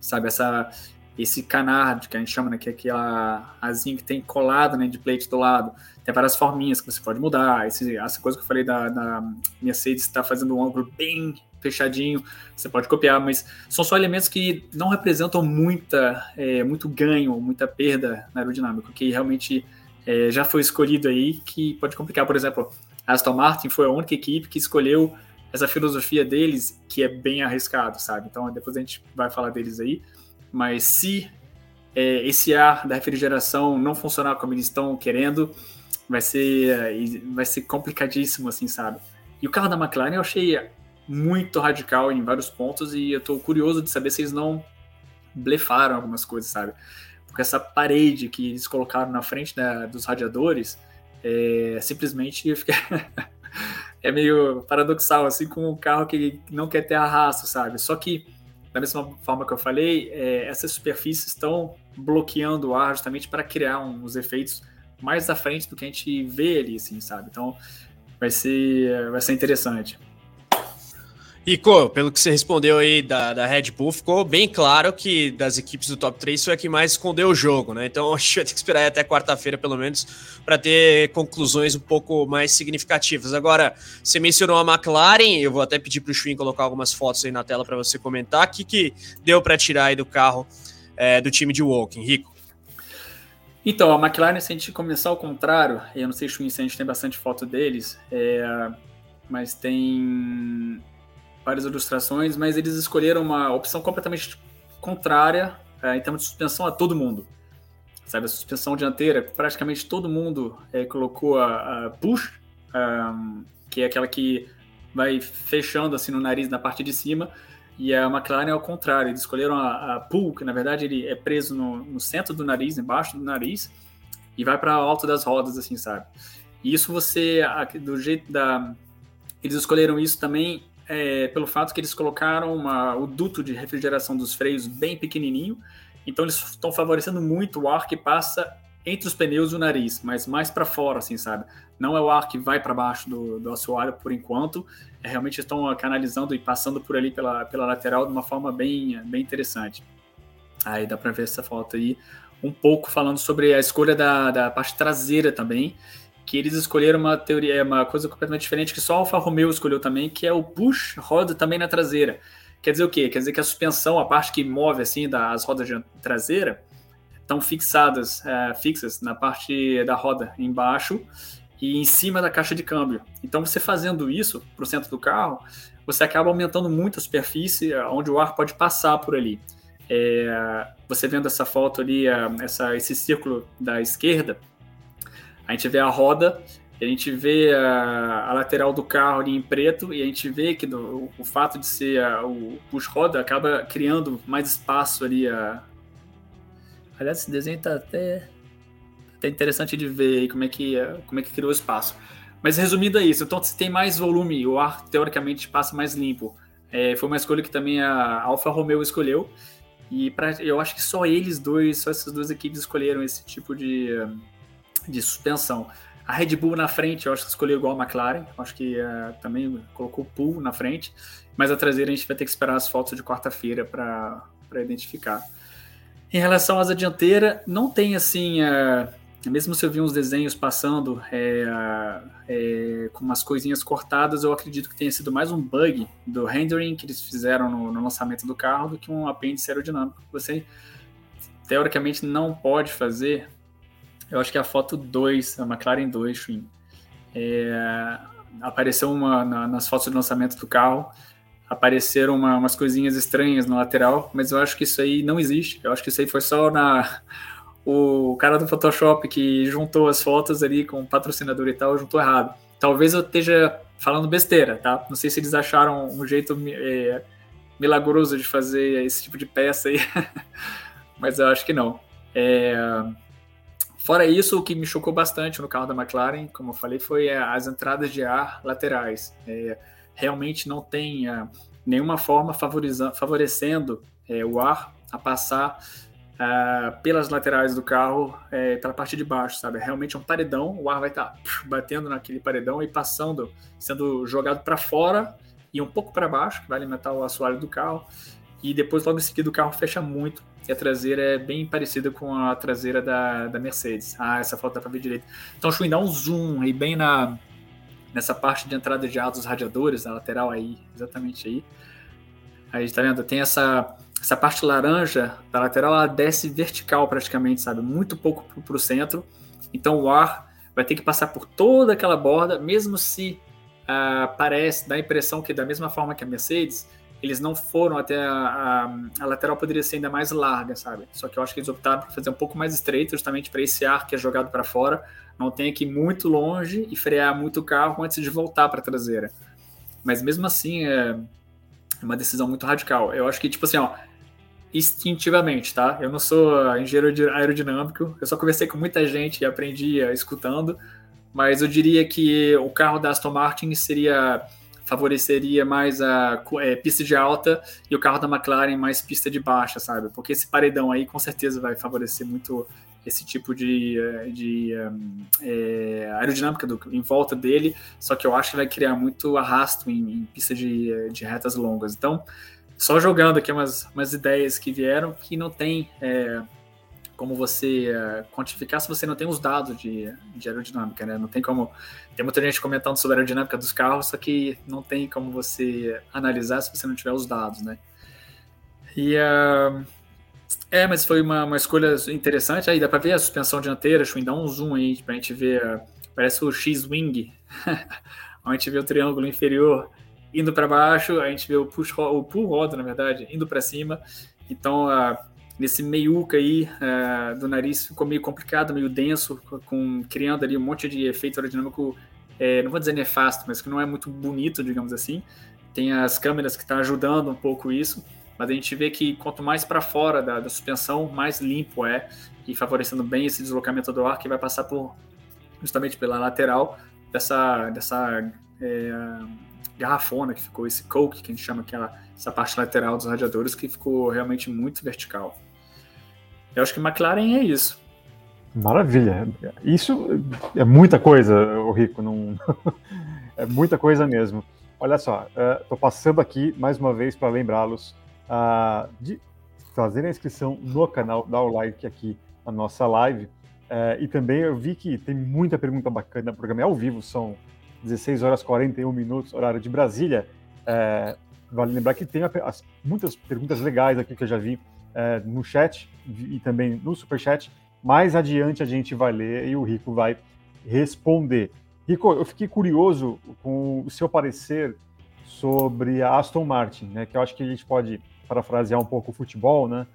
sabe? Essa, esse canard, que a gente chama, né? Que é aquela asinha que tem colado, né? De plate do lado. Tem várias forminhas que você pode mudar. Esse, essa coisa que eu falei da, da Mercedes está fazendo um ângulo bem fechadinho, você pode copiar, mas são só elementos que não representam muita, é, muito ganho, muita perda na aerodinâmica, que realmente é, já foi escolhido aí, que pode complicar. Por exemplo, a Aston Martin foi a única equipe que escolheu essa filosofia deles, que é bem arriscado, sabe? Então depois a gente vai falar deles aí. Mas se é, esse ar da refrigeração não funcionar como eles estão querendo, vai ser, vai ser complicadíssimo, assim, sabe? E o carro da McLaren eu achei muito radical em vários pontos e eu tô curioso de saber se eles não blefaram algumas coisas, sabe? Porque essa parede que eles colocaram na frente né, dos radiadores é, simplesmente fica... é meio paradoxal, assim, com um carro que não quer ter arrasto, sabe? Só que, da mesma forma que eu falei, é, essas superfícies estão bloqueando o ar justamente para criar uns efeitos mais à frente do que a gente vê ali, assim, sabe? Então, vai ser, vai ser interessante. Rico, pelo que você respondeu aí da, da Red Bull, ficou bem claro que das equipes do top 3 foi a que mais escondeu o jogo, né? Então a gente vai ter que esperar até quarta-feira, pelo menos, para ter conclusões um pouco mais significativas. Agora, você mencionou a McLaren, eu vou até pedir para o Schwinn colocar algumas fotos aí na tela para você comentar. O que, que deu para tirar aí do carro é, do time de Woking, Rico? Então, a McLaren, se a gente começar ao contrário, eu não sei, Schwinn, se a gente tem bastante foto deles, é, mas tem várias ilustrações, mas eles escolheram uma opção completamente contrária é, em termos de suspensão a todo mundo. Sabe, a suspensão dianteira, praticamente todo mundo é, colocou a, a push, um, que é aquela que vai fechando assim no nariz na parte de cima, e a McLaren é ao contrário, eles escolheram a, a pull, que na verdade ele é preso no, no centro do nariz, embaixo do nariz, e vai para alto das rodas, assim, sabe? E isso você, do jeito da. Eles escolheram isso também é, pelo fato que eles colocaram uma, o duto de refrigeração dos freios bem pequenininho, então eles estão favorecendo muito o ar que passa entre os pneus e o nariz, mas mais para fora, assim, sabe? Não é o ar que vai para baixo do, do assoalho por enquanto, é, realmente estão canalizando e passando por ali pela, pela lateral de uma forma bem, bem interessante. Aí dá para ver essa foto aí, um pouco falando sobre a escolha da, da parte traseira também, que eles escolheram uma teoria, é uma coisa completamente diferente que só Alfa Romeo escolheu também, que é o push roda também na traseira. Quer dizer o quê? Quer dizer que a suspensão, a parte que move assim das rodas traseira, estão fixadas, é, fixas na parte da roda embaixo e em cima da caixa de câmbio. Então você fazendo isso para o centro do carro, você acaba aumentando muito a superfície onde o ar pode passar por ali. É, você vendo essa foto ali, essa, esse círculo da esquerda, a gente vê a roda, a gente vê a, a, lateral do carro ali em preto e a gente vê que do, o, fato de ser a, o push-roda acaba criando mais espaço ali. A... Aliás, esse desenho tá até, até interessante de ver como é, que, como é que criou o espaço. Mas resumindo é isso, então se tem mais volume, o ar teoricamente passa mais limpo. É, foi uma escolha que também a Alfa Romeo escolheu. E pra, eu acho que só eles dois, só essas duas equipes escolheram esse tipo de, de suspensão. A Red Bull na frente, eu acho que escolheu igual a McLaren, acho que uh, também colocou o Pool na frente, mas a traseira a gente vai ter que esperar as fotos de quarta-feira para identificar. Em relação à asa dianteira, não tem assim, uh, mesmo se eu vi uns desenhos passando é, é, com umas coisinhas cortadas, eu acredito que tenha sido mais um bug do rendering que eles fizeram no, no lançamento do carro do que um apêndice aerodinâmico. Você teoricamente não pode fazer eu acho que é a foto 2, a McLaren 2, Schwinn. É, apareceu uma, na, nas fotos de lançamento do carro, apareceram uma, umas coisinhas estranhas na lateral, mas eu acho que isso aí não existe. Eu acho que isso aí foi só na o cara do Photoshop que juntou as fotos ali com o patrocinador e tal, juntou errado. Talvez eu esteja falando besteira, tá? Não sei se eles acharam um jeito é, milagroso de fazer esse tipo de peça aí, mas eu acho que não. É, fora isso, o que me chocou bastante no carro da McLaren, como eu falei, foi é, as entradas de ar laterais. É, realmente não tem é, nenhuma forma favorecendo é, o ar a passar uh, pelas laterais do carro, é, pela parte de baixo, sabe? Realmente é um paredão, o ar vai estar tá, batendo naquele paredão e passando, sendo jogado para fora e um pouco para baixo, que vai alimentar o assoalho do carro. E depois, logo em seguida, o carro fecha muito. E a traseira é bem parecida com a traseira da, da Mercedes. Ah, essa foto dá para ver direito. Então, eu dar um zoom aí bem na, nessa parte de entrada de ar dos radiadores, na lateral aí, exatamente aí. Aí, tá vendo? Tem essa essa parte laranja da lateral ela desce vertical praticamente, sabe? Muito pouco para o centro. Então o ar vai ter que passar por toda aquela borda, mesmo se uh, parece, dá a impressão que da mesma forma que a Mercedes, eles não foram até a, a, a, lateral poderia ser ainda mais larga, sabe? Só que eu acho que eles optaram por fazer um pouco mais estreito, justamente para esse ar que é jogado para fora não tenha que ir muito longe e frear muito o carro antes de voltar para a traseira. Mas mesmo assim é uma decisão muito radical. Eu acho que tipo assim, ó, instintivamente, tá? Eu não sou engenheiro aerodinâmico, eu só conversei com muita gente e aprendi escutando, mas eu diria que o carro da Aston Martin seria favoreceria mais a é, pista de alta e o carro da McLaren mais pista de baixa, sabe? Porque esse paredão aí com certeza vai favorecer muito esse tipo de, de é, aerodinâmica do, em volta dele, só que eu acho que vai criar muito arrasto em, em pista de, de retas longas. Então, só jogando aqui umas, umas ideias que vieram que não tem é, como você é, quantificar se você não tem os dados de, de, aerodinâmica, né? Não tem como. Tem muita gente comentando sobre a aerodinâmica dos carros, só que não tem como você analisar se você não tiver os dados, né? E. Uh, é, mas foi uma, uma escolha interessante. Aí dá para ver a suspensão dianteira, eu dar um zoom aí pra gente ver. Uh, parece o X-Wing, a gente vê o triângulo inferior indo para baixo, a gente vê o push o pull roda, na verdade, indo para cima. Então, uh, nesse meiuca aí uh, do nariz ficou meio complicado, meio denso, com criando ali um monte de efeito aerodinâmico, é, não vou dizer nefasto, mas que não é muito bonito, digamos assim. Tem as câmeras que estão tá ajudando um pouco isso, mas a gente vê que quanto mais para fora da, da, suspensão, mais limpo é e favorecendo bem esse deslocamento do ar que vai passar por justamente pela lateral dessa dessa é, garrafona que ficou, esse coke que a gente chama aquela essa parte lateral dos radiadores que ficou realmente muito vertical. Eu acho que McLaren é isso. Maravilha. Isso é muita coisa, o Rico. Não... é muita coisa mesmo. Olha só, estou uh, passando aqui mais uma vez para lembrá-los uh, de fazer a inscrição no canal, dar o like aqui na nossa live. Uh, e também eu vi que tem muita pergunta bacana. O programa é ao vivo, são 16 horas 41 minutos, horário de Brasília. É, vale lembrar que tem as, muitas perguntas legais aqui que eu já vi é, no chat e também no superchat. Mais adiante a gente vai ler e o Rico vai responder. Rico, eu fiquei curioso com o seu parecer sobre a Aston Martin, né? Que eu acho que a gente pode parafrasear um pouco o futebol, né?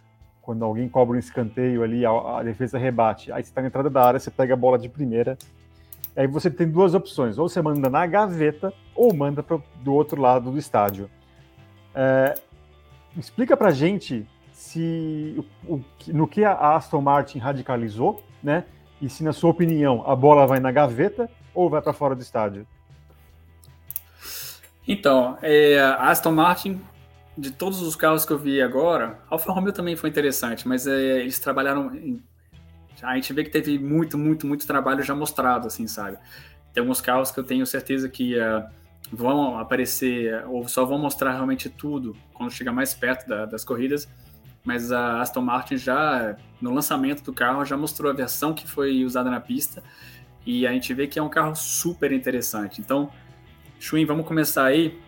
Quando alguém cobra um escanteio ali, a, a defesa rebate. Aí você está na entrada da área, você pega a bola de primeira Aí você tem duas opções: ou você manda na gaveta, ou manda pro, do outro lado do estádio. É, explica pra gente se o, o, no que a Aston Martin radicalizou, né? E se, na sua opinião, a bola vai na gaveta ou vai para fora do estádio? Então, é, a Aston Martin, de todos os carros que eu vi agora, Alfa Romeo também foi interessante, mas é, eles trabalharam em a gente vê que teve muito, muito, muito trabalho já mostrado, assim, sabe? Tem alguns carros que eu tenho certeza que uh, vão aparecer, ou só vão mostrar realmente tudo quando chegar mais perto da, das corridas, mas a Aston Martin já, no lançamento do carro, já mostrou a versão que foi usada na pista, e a gente vê que é um carro super interessante. Então, Chuin, vamos começar aí.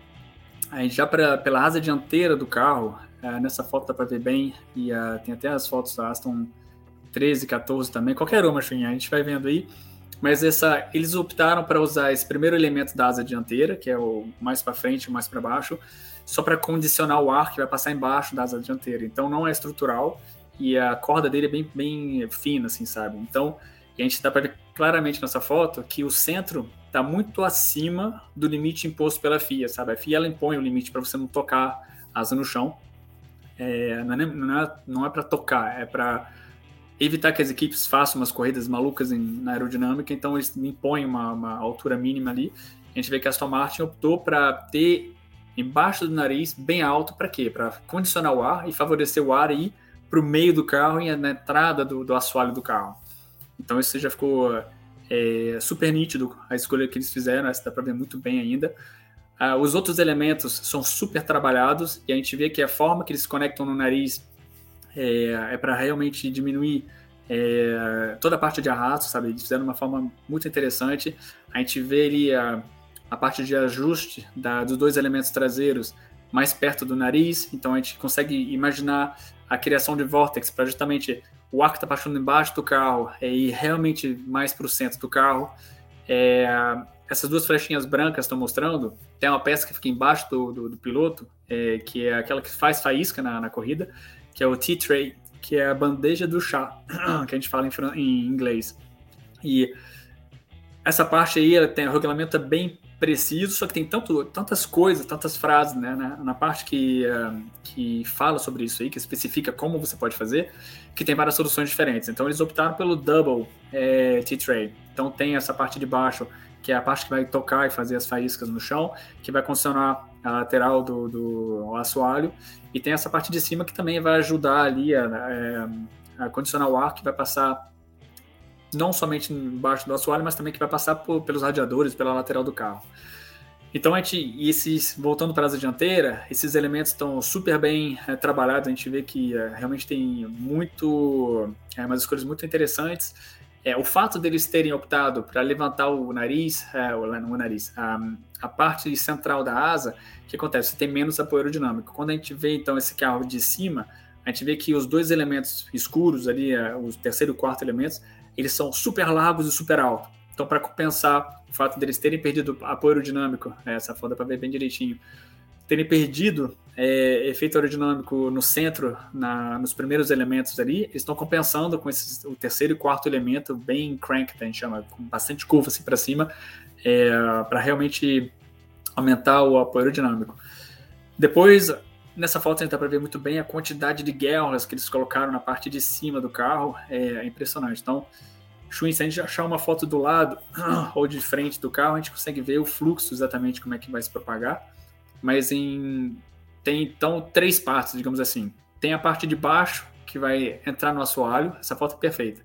A gente já pra, pela asa dianteira do carro, uh, nessa foto dá para ver bem, e uh, tem até as fotos da Aston 13, 14 também, qualquer uma, assim, a gente vai vendo aí. Mas essa, eles optaram para usar esse primeiro elemento da asa dianteira, que é o mais para frente, mais para baixo, só para condicionar o ar que vai passar embaixo da asa dianteira. Então não é estrutural e a corda dele é bem, bem fina, assim, sabe? Então a gente dá para ver claramente nessa foto que o centro está muito acima do limite imposto pela FIA, sabe? A FIA ela impõe o limite para você não tocar asa no chão. É, não é, não é, não é para tocar, é para evitar que as equipes façam umas corridas malucas em, na aerodinâmica, então eles impõem uma, uma altura mínima ali. A gente vê que a Aston Martin optou para ter embaixo do nariz bem alto, para quê? Para condicionar o ar e favorecer o ar ir para o meio do carro e na entrada do, do assoalho do carro. Então isso já ficou é, super nítido a escolha que eles fizeram, essa dá para ver muito bem ainda. Ah, os outros elementos são super trabalhados e a gente vê que a forma que eles conectam no nariz é, é para realmente diminuir é, toda a parte de arrasto, sabe? Eles fizeram de uma forma muito interessante. A gente vê ali a, parte de ajuste da, dos dois elementos traseiros mais perto do nariz, então a gente consegue imaginar a criação de vórtex para justamente o ar que está passando embaixo do carro é ir realmente mais para o centro do carro. É, essas duas flechinhas brancas estão mostrando, tem uma peça que fica embaixo do, do, do piloto, é, que é aquela que faz faísca na, na corrida, que é o T-tray, que é a bandeja do chá, que a gente fala em, em inglês. E essa parte aí, ela tem, o regulamento é bem preciso, só que tem tanto, tantas coisas, tantas frases, né, na, na parte que, uh, que fala sobre isso aí, que especifica como você pode fazer, que tem várias soluções diferentes. Então eles optaram pelo double é, T-tray. Então tem essa parte de baixo, que é a parte que vai tocar e fazer as faíscas no chão, que vai condicionar a lateral do, do assoalho, e tem essa parte de cima que também vai ajudar ali a, a, é, a condicionar o ar que vai passar não somente embaixo do assoalho, mas também que vai passar por, pelos radiadores, pela lateral do carro. Então a gente, esses, voltando para a asa dianteira, esses elementos estão super bem é, trabalhados. A gente vê que é, realmente tem muito, é, umas escolhas muito interessantes. É, o fato deles terem optado para levantar o nariz, é, o, o nariz, a, a, parte central da asa, o que acontece? Você tem menos apoio aerodinâmico. Quando a gente vê então esse carro de cima, a gente vê que os dois elementos escuros ali, os terceiro e quarto elementos, eles são super largos e super altos. Então, para compensar o fato deles terem perdido apoio aerodinâmico, né, essa foda para ver bem direitinho, terem perdido é, efeito aerodinâmico no centro, na, nos primeiros elementos ali, eles estão compensando com esses, o terceiro e quarto elemento bem crank, a gente chama, com bastante curva assim para cima, é, para realmente aumentar o apoio aerodinâmico. Depois, nessa foto a gente dá para ver muito bem a quantidade de guerras que eles colocaram na parte de cima do carro, é, impressionante. Então, Chuin, se a gente achar uma foto do lado ou de frente do carro, a gente consegue ver o fluxo exatamente como é que vai se propagar. Mas em tem então três partes, digamos assim. Tem a parte de baixo que vai entrar no assoalho, essa foto é perfeita.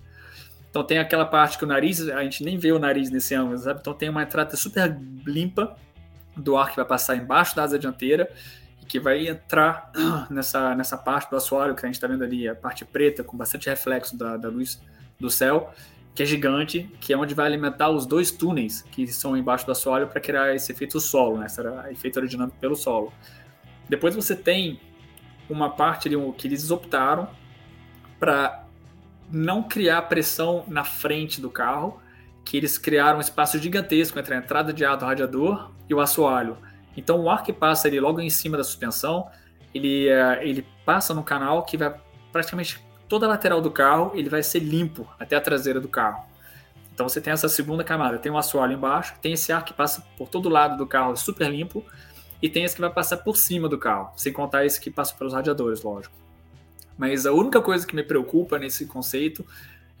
Então tem aquela parte que o nariz, a gente nem vê o nariz nesse ângulo, sabe? Então tem uma entrada super limpa do ar que vai passar embaixo da asa dianteira que vai entrar nessa, nessa parte do assoalho que a gente está vendo ali, a parte preta com bastante reflexo da, da luz do céu que é gigante, que é onde vai alimentar os dois túneis que são embaixo do assoalho para criar esse efeito solo, né? esse efeito aerodinâmico pelo solo. Depois você tem uma parte ali que eles optaram para não criar pressão na frente do carro, que eles criaram um espaço gigantesco entre a entrada de ar do radiador e o assoalho. Então o ar que passa ali logo em cima da suspensão, ele, eh, ele passa no canal que vai praticamente toda a lateral do carro ele vai ser limpo até a traseira do carro. Então você tem essa segunda camada, tem um assoalho embaixo, tem esse ar que passa por todo lado do carro super limpo e tem esse que vai passar por cima do carro, sem contar esse que passa pelos radiadores, lógico. Mas a única coisa que me preocupa nesse conceito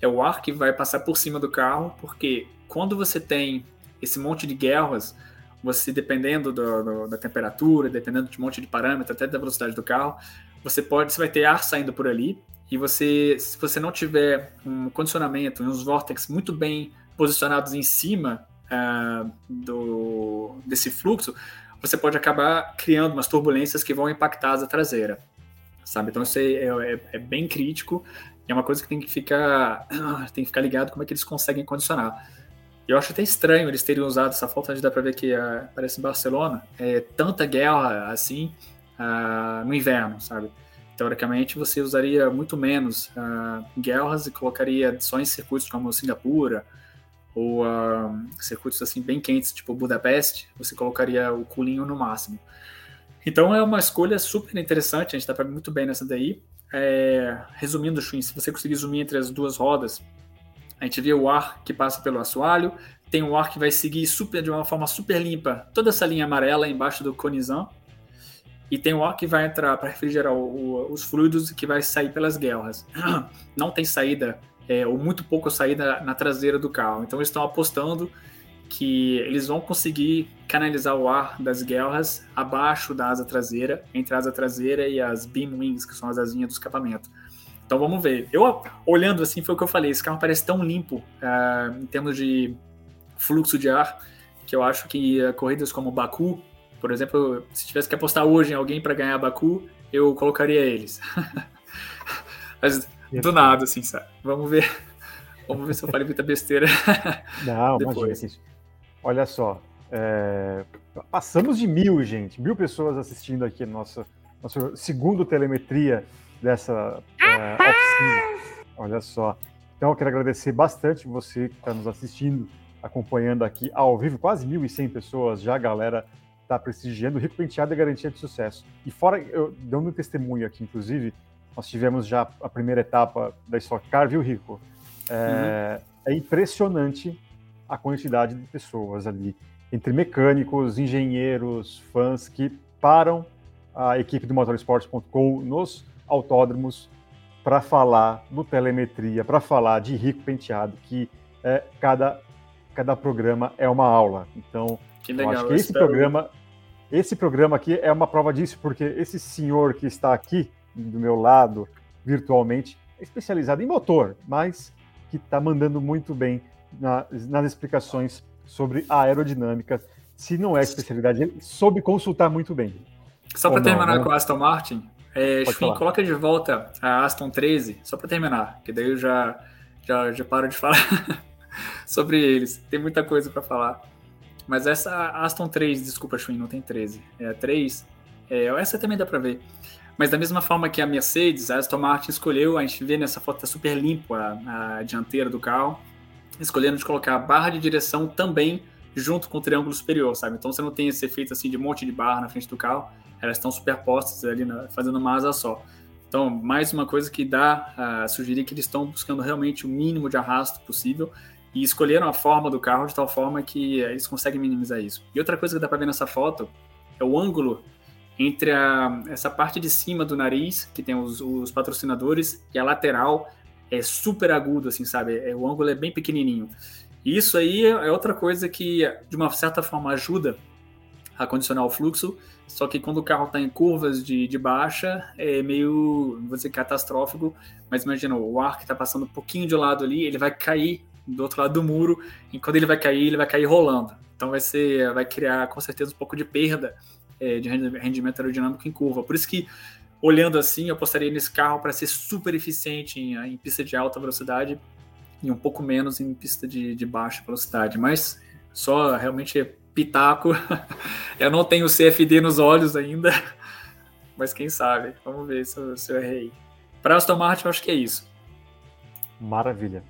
é o ar que vai passar por cima do carro, porque quando você tem esse monte de guerras, você dependendo do, do, da temperatura, dependendo de um monte de parâmetros, até da velocidade do carro, você pode, você vai ter ar saindo por ali e você, se você não tiver um condicionamento uns vórtex muito bem posicionados em cima uh, do, desse fluxo, você pode acabar criando umas turbulências que vão impactar a asa traseira, sabe? Então isso é, é, é bem crítico é uma coisa que tem que ficar tem que ficar ligado como é que eles conseguem condicionar. Eu acho até estranho eles terem usado essa foto, a gente dá para ver que uh, parece Barcelona, é tanta guerra assim uh, no inverno, sabe? teoricamente você usaria muito menos uh, guerras e colocaria só em circuitos como Singapura ou uh, circuitos assim bem quentes, tipo Budapeste, você colocaria o cooling no máximo. Então é uma escolha super interessante, a gente está muito bem nessa daí. É, resumindo, Shuin, se você conseguir zoomar entre as duas rodas, A gente vê o ar que passa pelo assoalho, tem o ar que vai seguir super de uma forma super limpa toda essa linha amarela embaixo do conizão, e tem o ar que vai entrar para refrigerar o, o, os fluidos que vai sair pelas guerras. Não tem saída, é, ou muito pouco saída na traseira do carro. Então eles estão apostando que eles vão conseguir canalizar o ar das guerras abaixo da asa traseira, entre a asa traseira e as beam wings, que são as asinhas do escapamento. Então vamos ver. Eu, olhando assim, foi o que eu falei, esse carro parece tão limpo uh, em termos de fluxo de ar, que eu acho que uh, corridas como Baku, por exemplo, se tivesse que apostar hoje em alguém para ganhar Baku, eu colocaria eles. Mas do nada, assim, sabe? Vamos ver. Vamos ver se eu falei muita besteira. Não, Depois. imagina. Olha só, é, passamos de mil, gente, mil pessoas assistindo aqui nossa nosso segundo telemetria dessa é, oficina. Olha só. Então eu quero agradecer bastante você que está nos assistindo, acompanhando aqui ao vivo, quase 1.100 pessoas já, galera está prestigiando. Rico Penteado é garantia de sucesso. E fora, eu dando um testemunho aqui, inclusive, nós tivemos já a primeira etapa da Stock Car, viu, Rico? É, uhum. é impressionante a quantidade de pessoas ali, entre mecânicos, engenheiros, fãs que param a equipe do motorsports.com nos autódromos para falar do telemetria, para falar de rico penteado, que é, cada, cada programa é uma aula. Então, que legal, eu acho que esse programa, esse programa aqui é uma prova disso, porque esse senhor que está aqui do meu lado virtualmente é especializado em motor, mas que está mandando muito bem na, nas explicações sobre a aerodinâmica. Se não é especialidade, ele soube consultar muito bem. Só para terminar né? com a Aston Martin, é, Schwinn, coloca de volta a Aston 13, só para terminar, que daí eu já, já, já paro de falar sobre eles. Tem muita coisa para falar. Mas essa Aston 3, desculpa, Schwinn, não tem 13. É a 3. É, essa também dá para ver. Mas da mesma forma que a Mercedes, a Aston Martin escolheu, a gente vê nessa foto tá super limpo a, a dianteira do carro escolhendo de colocar a barra de direção também junto com o triângulo superior, sabe? Então você não tem esse efeito assim de monte de barra na frente do carro, elas estão superpostas ali na, fazendo uma asa só. Então, mais uma coisa que dá a sugerir que eles estão buscando realmente o mínimo de arrasto possível e escolheram a forma do carro de tal forma que eles conseguem minimizar isso. E outra coisa que dá para ver nessa foto é o ângulo entre a, essa parte de cima do nariz, que tem os, os patrocinadores, e a lateral, é super agudo, assim, sabe? É, o ângulo é bem pequenininho. E isso aí é outra coisa que, de uma certa forma, ajuda a condicionar o fluxo, só que quando o carro está em curvas de, de baixa, é meio, dizer, catastrófico, mas imagina, o ar que está passando um pouquinho de lado ali, ele vai cair do outro lado do muro, e quando ele vai cair, ele vai cair rolando. Então vai ser, vai criar com certeza um pouco de perda é, de rendimento aerodinâmico em curva. Por isso que olhando assim, eu apostaria nesse carro para ser super eficiente em, em, pista de alta velocidade e um pouco menos em pista de, de baixa velocidade. Mas só realmente é pitaco. eu não tenho CFD nos olhos ainda, mas quem sabe? Vamos ver se eu, se eu errei. Para Aston Martin, eu acho que é isso. Maravilha.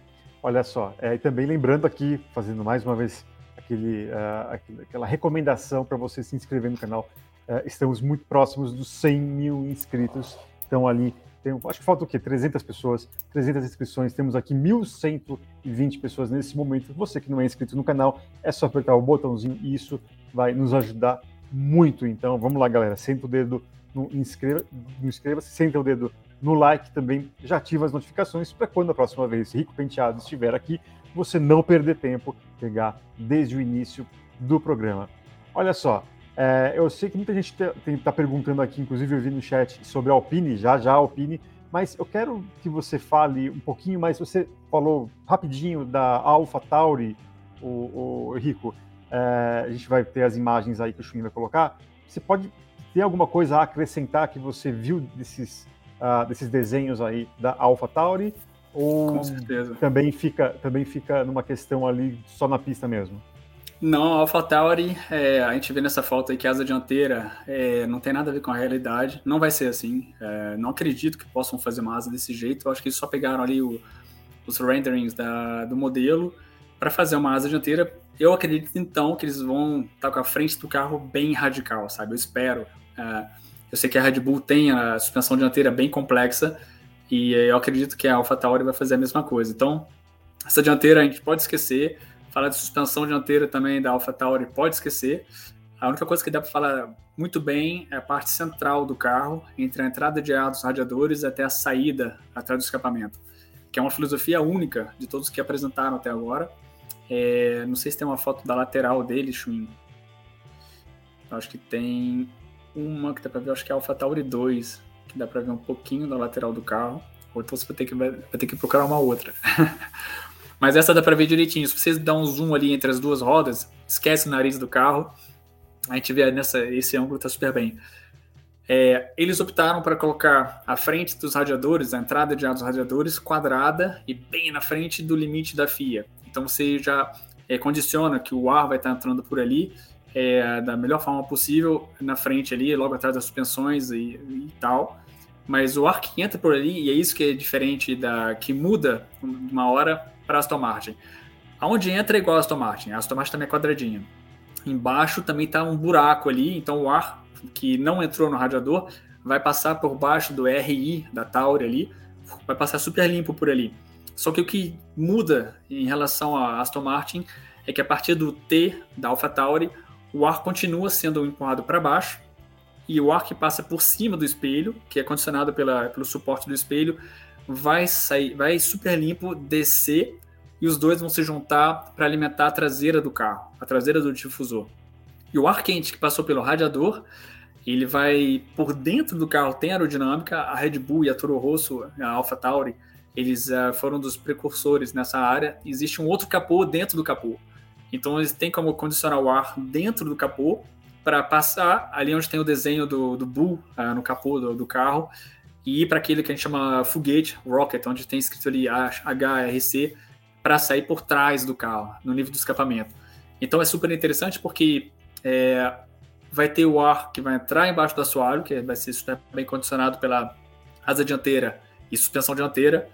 Olha só, é, e também lembrando aqui, fazendo mais uma vez aquele, uh, aquela recomendação para você se inscrever no canal Uh, estamos muito próximos dos 100 mil inscritos. Então, ali, tem, acho que falta o quê? 300 pessoas, 300 inscrições. Temos aqui 1.120 pessoas nesse momento. Você que não é inscrito no canal, é só apertar o botãozinho e isso vai nos ajudar muito. Então, vamos lá, galera. Senta o dedo no inscreva, inscreva-se, senta o dedo no like também, já ativa as notificações para quando a próxima vez Rico Penteado estiver aqui, você não perder tempo, pegar desde o início do programa. Olha só, é, eu sei que muita gente está perguntando aqui, inclusive eu vi no chat, sobre a Alpine, já já a Alpine, mas eu quero que você fale um pouquinho mais. Você falou rapidinho da Alpha Tauri, o, o Rico. É, a gente vai ter as imagens aí que o Chuin vai colocar. Você pode ter alguma coisa a acrescentar que você viu desses, uh, desses desenhos aí da Alpha Tauri? Ou também fica, também fica numa questão ali só na pista mesmo? Não, AlphaTauri, é, a gente vê nessa foto aí que a asa dianteira é, não tem nada a ver com a realidade, não vai ser assim. É, não acredito que possam fazer uma asa desse jeito. Eu acho que eles só pegaram ali o, os renderings da, do modelo para fazer uma asa dianteira. Eu acredito então que eles vão estar tá com a frente do carro bem radical, sabe? Eu espero. É, eu sei que a Red Bull tem a suspensão dianteira bem complexa e eu acredito que a AlphaTauri vai fazer a mesma coisa. Então, Essa dianteira a gente pode esquecer. Falar de suspensão dianteira também da AlphaTauri pode esquecer. A única coisa que dá para falar muito bem é a parte central do carro, entre a entrada de ar dos radiadores até a saída atrás do escapamento, que é uma filosofia única de todos que apresentaram até agora. É, não sei se tem uma foto da lateral dele, Chuin. Acho que tem uma que dá para ver, acho que é a AlphaTauri 2, que dá para ver um pouquinho da lateral do carro. Ou então você vai ter que, vai ter que procurar uma outra. Mas essa dá para ver direitinho. Se vocês dão um zoom ali entre as duas rodas, esquece o nariz do carro, a gente vê nessa esse ângulo tá super bem. É, eles optaram para colocar a frente dos radiadores, a entrada de ar dos radiadores, quadrada e bem na frente do limite da FIA. Então você já é, condiciona que o ar vai estar entrando por ali é, da melhor forma possível na frente ali, logo atrás das suspensões e, e, tal. Mas o ar que entra por ali, e é isso que é diferente da que muda uma hora para Aston Martin. Aonde entra é igual a Aston Martin, a Aston Martin também é quadradinha. Embaixo também está um buraco ali, então o ar que não entrou no radiador vai passar por baixo do RI da Tauri ali, vai passar super limpo por ali. Só que o que muda em relação a Aston Martin é que a partir do T da AlphaTauri, o ar continua sendo empurrado para baixo e o ar que passa por cima do espelho, que é condicionado pela, pelo suporte do espelho, vai sair, vai super limpo descer e os dois vão se juntar para alimentar a traseira do carro, a traseira do difusor. E o ar quente que passou pelo radiador, ele vai por dentro do carro, tem aerodinâmica, a Red Bull e a Toro Rosso, a AlphaTauri, eles uh, foram dos precursores nessa área. Existe um outro capô dentro do capô. Então eles têm como condicionar o ar dentro do capô para passar ali onde tem o desenho do, do Bull uh, no capô do, do carro e ir para aquele que a gente chama foguete, rocket, onde tem escrito ali HRC, para sair por trás do carro, no nível do escapamento. Então é super interessante porque é, vai ter o ar que vai entrar embaixo do assoalho, que vai ser super bem condicionado pela asa dianteira e suspensão dianteira.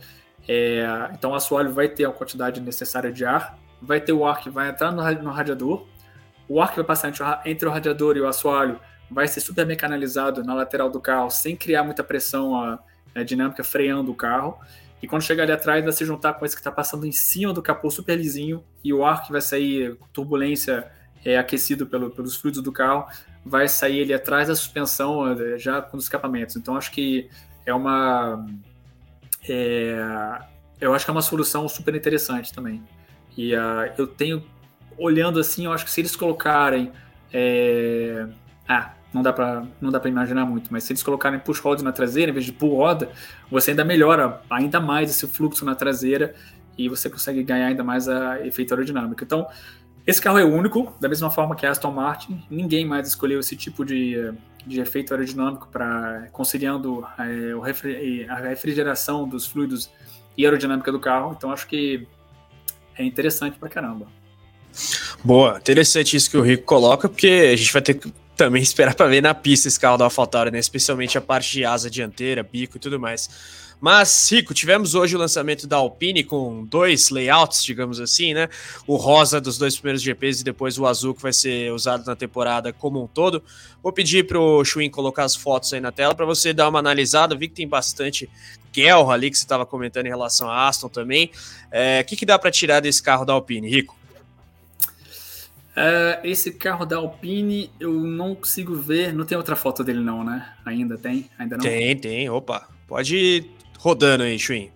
É, então o assoalho vai ter a quantidade necessária de ar, vai ter o ar que vai entrar no, no radiador, o ar que vai passar entre o radiador e o assoalho vai ser super bem canalizado na lateral do carro, sem criar muita pressão a, a dinâmica freando o carro. E quando chegar ali atrás, vai se juntar com esse que está passando em cima do capô super lisinho e o ar que vai sair, turbulência é, aquecido pelo, pelos fluidos do carro, vai sair ali atrás da suspensão já com os escapamentos. Então acho que é uma. É, eu acho que é uma solução super interessante também. E uh, eu tenho, olhando assim, eu acho que se eles colocarem. É, ah, não dá para não dá para imaginar muito, mas se eles colocarem push rods na traseira em vez de pull roda, você ainda melhora ainda mais esse fluxo na traseira e você consegue ganhar ainda mais a efeito aerodinâmico. Então, esse carro é único, da mesma forma que a Aston Martin, ninguém mais escolheu esse tipo de, de efeito aerodinâmico para conciliando é, a refrigeração dos fluidos e aerodinâmica do carro. Então, acho que é interessante pra caramba. Boa, interessante isso que o Rico coloca, porque a gente vai ter que também esperar para ver na pista esse carro da AlphaTauri, né? Especialmente a parte de asa dianteira, bico e tudo mais. Mas, Rico, tivemos hoje o lançamento da Alpine com dois layouts, digamos assim, né? O rosa dos dois primeiros GPs e depois o azul que vai ser usado na temporada como um todo. Vou pedir para o Chuin colocar as fotos aí na tela para você dar uma analisada. Vi que tem bastante guerra ali que você estava comentando em relação a Aston também. É, o que, que dá para tirar desse carro da Alpine, Rico? Uh, esse carro da Alpine eu não consigo ver. Não tem outra foto dele, não, né? Ainda tem? Ainda não? Tem, tem. Opa. Pode ir rodando aí, Chuin.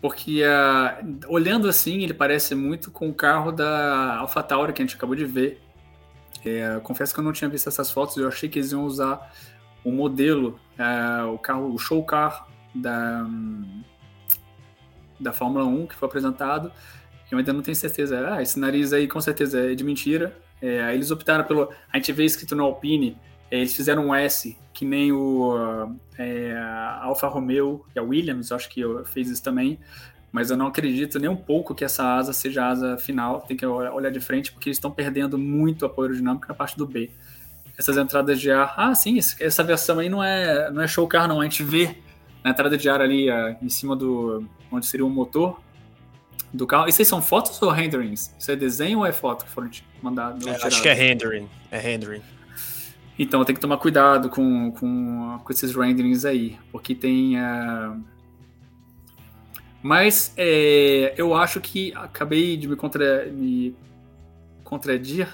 Porque uh, olhando assim, ele parece muito com o carro da AlphaTauri que a gente acabou de ver. É, confesso que eu não tinha visto essas fotos. Eu achei que eles iam usar o modelo, uh, o carro, o show car da, um, da Fórmula 1 que foi apresentado eu ainda não tenho certeza. Ah, esse nariz aí com certeza é de mentira. É, eles optaram pelo. A gente vê escrito no Alpine, é, eles fizeram um S, que nem o é, Alfa Romeo e a Williams, acho que fez isso também. Mas eu não acredito nem um pouco que essa asa seja a asa final. Tem que olhar de frente, porque eles estão perdendo muito apoio aerodinâmico na parte do B. Essas entradas de ar. Ah, sim, essa versão aí não é, não é show car, não. A gente vê na entrada de ar ali em cima do. onde seria o motor, do carro. Isso aí são fotos ou renderings? Isso é desenho ou é foto que foram mandadas? É, acho que é rendering. É rendering. Então tem que tomar cuidado com, com, com esses renderings aí, porque tem uh, Mas é, eu acho que acabei de me, contra, me contradir.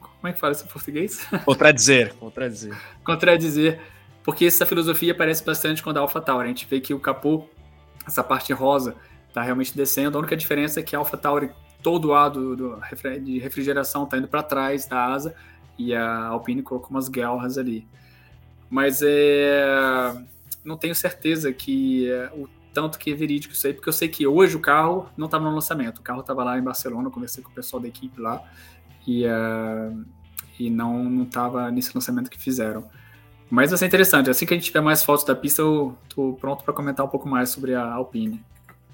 Como é que fala isso em português? Contradizer. Contradizer. contradizer. Porque essa filosofia aparece bastante quando a AlphaTauri. A gente vê que o capô, essa parte rosa, está realmente descendo. A única diferença é que a AlphaTauri, todo o ar do, do, de refrigeração, está indo para trás da asa e a Alpine colocou umas guerras ali. Mas é, não tenho certeza que é, o tanto que é verídico isso aí, porque eu sei que hoje o carro não estava no lançamento. O carro estava lá em Barcelona, conversei com o pessoal da equipe lá e, uh, e não estava nesse lançamento que fizeram. Mas vai ser interessante. Assim que a gente tiver mais fotos da pista, eu estou pronto para comentar um pouco mais sobre a Alpine.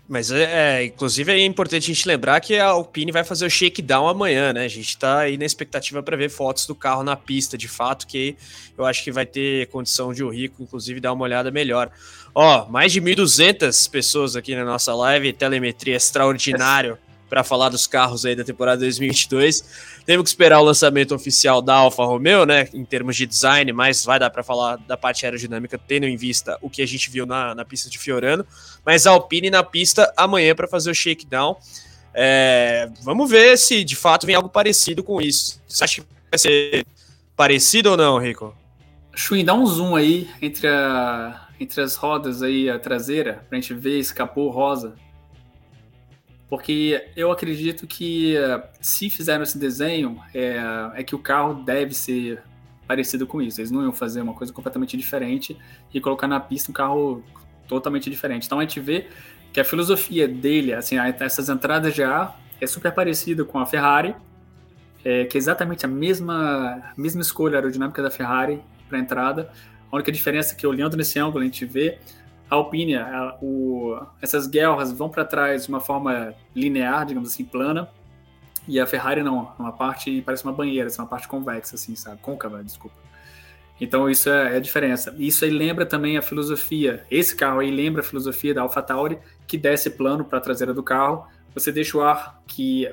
Mas é, é, inclusive é importante a gente lembrar que a Alpine vai fazer o shakedown amanhã, né? A gente está aí na expectativa para ver fotos do carro na pista, de fato, que eu acho que vai ter condição de o Rico, inclusive, dar uma olhada melhor. Ó, mais de 1.200 pessoas aqui na nossa live, telemetria extraordinário para falar dos carros aí da temporada 2022. Temos que esperar o lançamento oficial da Alfa Romeo, né, em termos de design, mas vai dar para falar da parte aerodinâmica, tendo em vista o que a gente viu na, na pista de Fiorano. Mas a Alpine na pista amanhã para fazer o shakedown. É, vamos ver se de fato vem algo parecido com isso. Você acha que vai ser parecido ou não, Rico? Chuin, dá um zoom aí entre, a, entre as rodas aí, a traseira, pra gente ver esse capô rosa. Porque eu acredito que se fizeram esse desenho, é, é que o carro deve ser parecido com isso. Eles não iam fazer uma coisa completamente diferente e colocar na pista um carro totalmente diferente. Então a gente vê que a filosofia dele, assim, essas entradas de ar é super parecida com a Ferrari, é, que é exatamente a mesma, mesma escolha aerodinâmica da Ferrari para entrada. A única diferença é que olhando nesse ângulo a gente vê Alpine, a, o, essas guerras vão para trás de uma forma linear, digamos assim, plana, e a Ferrari não, uma parte parece uma banheira, assim, uma parte convexa, assim, sabe? Côncava, desculpa. Então isso é, é, a diferença. Isso aí lembra também a filosofia. Esse carro aí lembra a filosofia da AlphaTauri, que desce plano para a traseira do carro. Você deixa o ar que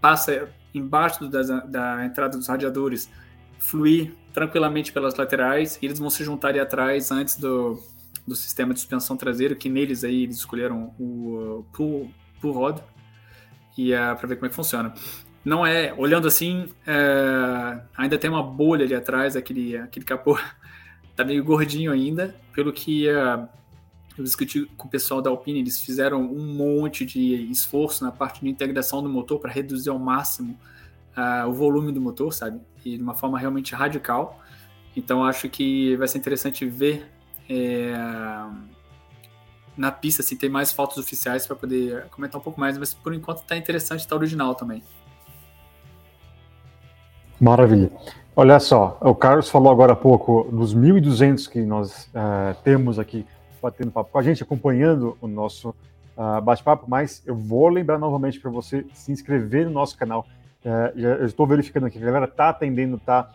passa embaixo da, da entrada dos radiadores fluir tranquilamente pelas laterais e eles vão se juntar ali atrás antes do, do sistema de suspensão traseira, que neles aí eles escolheram o pull, pull rod, e uh, para ver como é que funciona. Não é, olhando assim, é, ainda tem uma bolha ali atrás, aquele, aquele capô tá meio gordinho ainda, pelo que uh, eu discuti com o pessoal da Alpine, eles fizeram um monte de esforço na parte de integração do motor para reduzir ao máximo uh, o volume do motor, sabe? E de uma forma realmente radical. Então acho que vai ser interessante ver é, na pista, assim, tem mais fotos oficiais para poder comentar um pouco mais, mas por enquanto está interessante, está original também. Maravilha. Olha só, o Carlos falou agora há pouco dos 1.200 que nós uh, temos aqui batendo papo com a gente, acompanhando o nosso uh, bate-papo, mas eu vou lembrar novamente para você se inscrever no nosso canal. Uh, já, eu estou verificando aqui, a galera está atendendo, está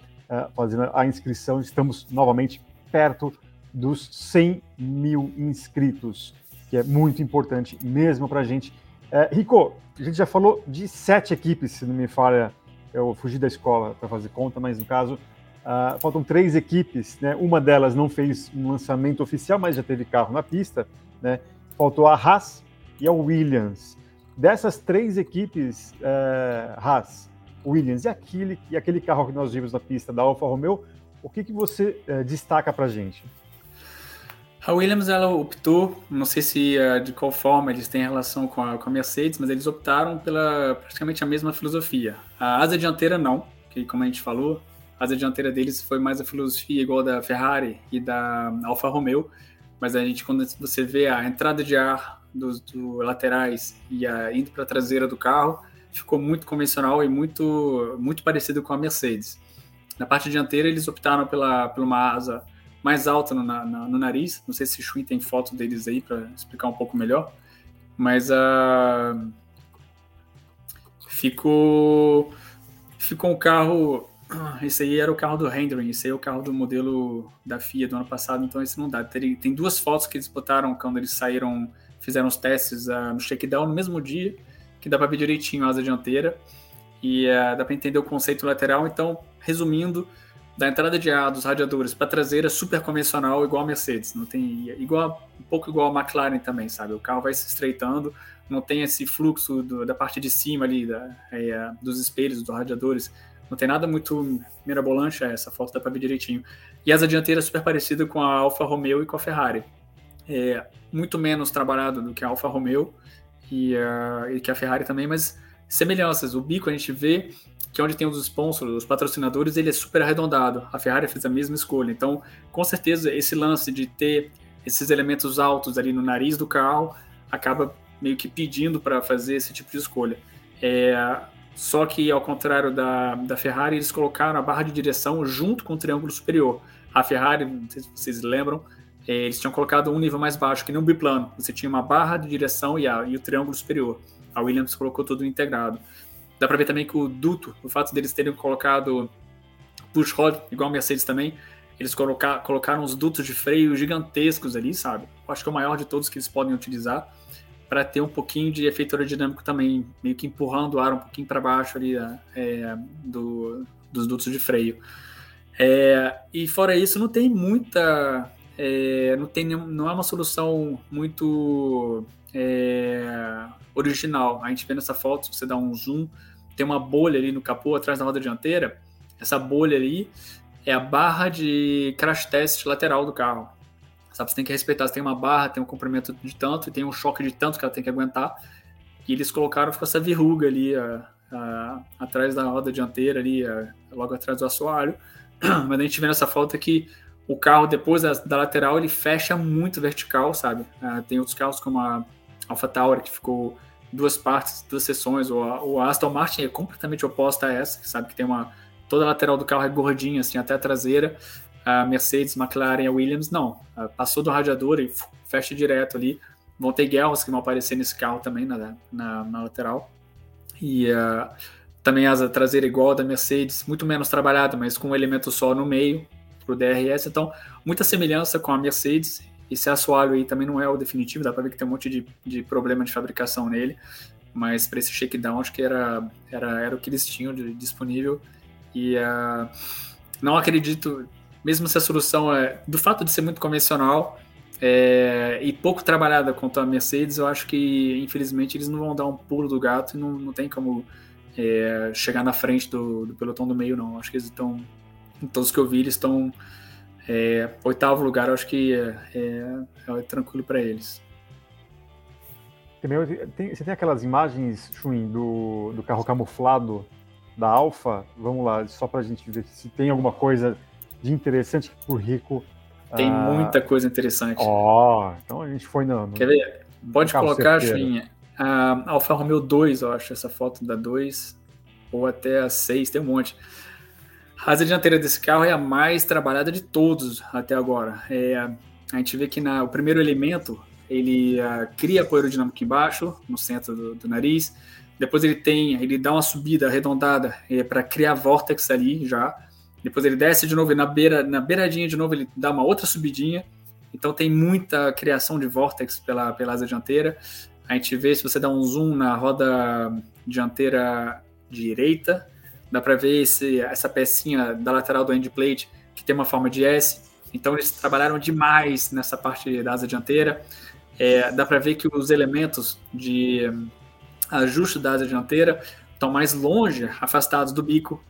fazendo a inscrição, estamos novamente perto dos 100 mil inscritos, que é muito importante mesmo para a gente. É, Rico, a gente já falou de sete equipes, se não me falha, eu fugi da escola para fazer conta, mas no caso, uh, faltam três equipes, né? Uma delas não fez um lançamento oficial, mas já teve carro na pista, né? Faltou a Haas e a Williams. Dessas três equipes, uh, Haas, Williams e aquele, e aquele carro que nós vimos na pista da Alfa Romeo, o que, que você uh, destaca para a gente? A Williams ela optou, não sei se uh, de qual forma eles têm relação com a, com a Mercedes, mas eles optaram pela praticamente a mesma filosofia. A asa dianteira não, que como a gente falou, a asa dianteira deles foi mais a filosofia igual da Ferrari e da Alfa Romeo, mas a gente quando você vê a entrada de ar dos, laterais e a, indo para a traseira do carro, ficou muito convencional e muito muito parecido com a Mercedes. Na parte dianteira eles optaram pela, pela uma asa mais alta no, na, no nariz. Não sei se Shui tem foto deles aí para explicar um pouco melhor. Mas uh, ficou ficou um carro. Esse aí era o carro do rendering, esse aí é o carro do modelo da FIA do ano passado, então esse não dá. Tem, tem duas fotos que eles botaram quando eles saíram, fizeram os testes uh, no shakedown no mesmo dia, que dá para ver direitinho a asa dianteira e uh, dá para entender o conceito lateral. Então, resumindo, da entrada de ar dos radiadores para traseira super convencional, igual a Mercedes. Não tem igual um pouco igual a McLaren também, sabe? O carro vai se estreitando, não tem esse fluxo do, da parte de cima ali da, é, dos espelhos, dos radiadores. Não tem nada muito mirabolante, essa foto dá para ver direitinho. E asa dianteira super parecida com a Alfa Romeo e com a Ferrari. É muito menos trabalhado do que a Alfa Romeo e, uh, e que a Ferrari também, mas semelhanças. O bico a gente vê que onde tem os sponsors, os patrocinadores, ele é super arredondado. A Ferrari fez a mesma escolha. Então, com certeza, esse lance de ter esses elementos altos ali no nariz do carro acaba meio que pedindo para fazer esse tipo de escolha. É, só que, ao contrário da, da Ferrari, eles colocaram a barra de direção junto com o triângulo superior. A Ferrari, não sei se vocês lembram, é, eles tinham colocado um nível mais baixo, que nem um biplano. Você tinha uma barra de direção e, a, e o triângulo superior. A Williams colocou tudo integrado. Dá para ver também que o duto, o fato deles terem colocado push rod, igual a Mercedes também, eles colocar, colocaram os dutos de freio gigantescos ali, sabe? Eu acho que é o maior de todos que eles podem utilizar para ter um pouquinho de efeito aerodinâmico também, meio que empurrando o ar um pouquinho para baixo ali é, do, dos dutos de freio. É, e fora isso, não tem muita. É, não, tem, não é uma solução muito é, original. A gente vê nessa foto, se você dá um zoom, tem uma bolha ali no capô atrás da roda dianteira. Essa bolha ali é a barra de crash test lateral do carro. Sabe, você tem que respeitar, você tem uma barra, tem um comprimento de tanto e tem um choque de tanto que ela tem que aguentar. E eles colocaram ficou essa verruga ali a, a, atrás da roda dianteira ali, a, logo atrás do assoalho. Mas a gente vê nessa foto que o carro depois da, da lateral ele fecha muito vertical, sabe? Ah, tem outros carros como a Alpha Tower que ficou duas partes, duas seções. O, o Aston Martin é completamente oposta a essa, sabe que tem uma toda a lateral do carro é gordinha, assim, até a traseira. A Mercedes, McLaren a Williams, não. Passou do radiador e fecha direto ali. Vão ter guerras que vão aparecer nesse carro também na, na, na lateral. E também a asa traseira igual a da Mercedes, muito menos trabalhada, mas com um elemento só no meio para o DRS. Então, muita semelhança com a Mercedes esse assoalho aí também não é o definitivo, dá para ver que tem um monte de, de problema de fabricação nele, mas para esse shakedown acho que era, era, era o que eles tinham de, disponível. E uh, não acredito, mesmo se a solução é do fato de ser muito convencional é, e pouco trabalhada quanto a Mercedes, eu acho que infelizmente eles não vão dar um pulo do gato e não, não tem como é, chegar na frente do, do pelotão do meio, não. Acho que eles estão, em todos que eu vi, eles estão é, oitavo lugar, acho que é, é, é tranquilo para eles. Tem, você tem aquelas imagens, Chuin, do, do carro camuflado da Alfa? Vamos lá, só para a gente ver se tem alguma coisa de interessante pro Rico. Tem ah, muita coisa interessante. Ó, oh, então a gente foi no. Quer ver? Pode colocar, Chuin, a Alfa Romeo 2, eu acho, essa foto da 2, ou até a 6, tem um monte. A asa dianteira desse carro é a mais trabalhada de todos até agora. É, a gente vê que na, o primeiro elemento ele uh, cria apoio aerodinâmico embaixo, no centro do, do, nariz. Depois ele tem, ele dá uma subida arredondada é, para criar vórtex ali já. Depois ele desce de novo e na beira, na beiradinha de novo ele dá uma outra subidinha. Então tem muita criação de vórtex pela, pela asa dianteira. A gente vê se você dá um zoom na roda dianteira direita, Dá para ver esse, essa pecinha da lateral do endplate que tem uma forma de S. Então eles trabalharam demais nessa parte da asa dianteira. É, dá para ver que os elementos de um, ajuste da asa dianteira estão mais longe, afastados do bico.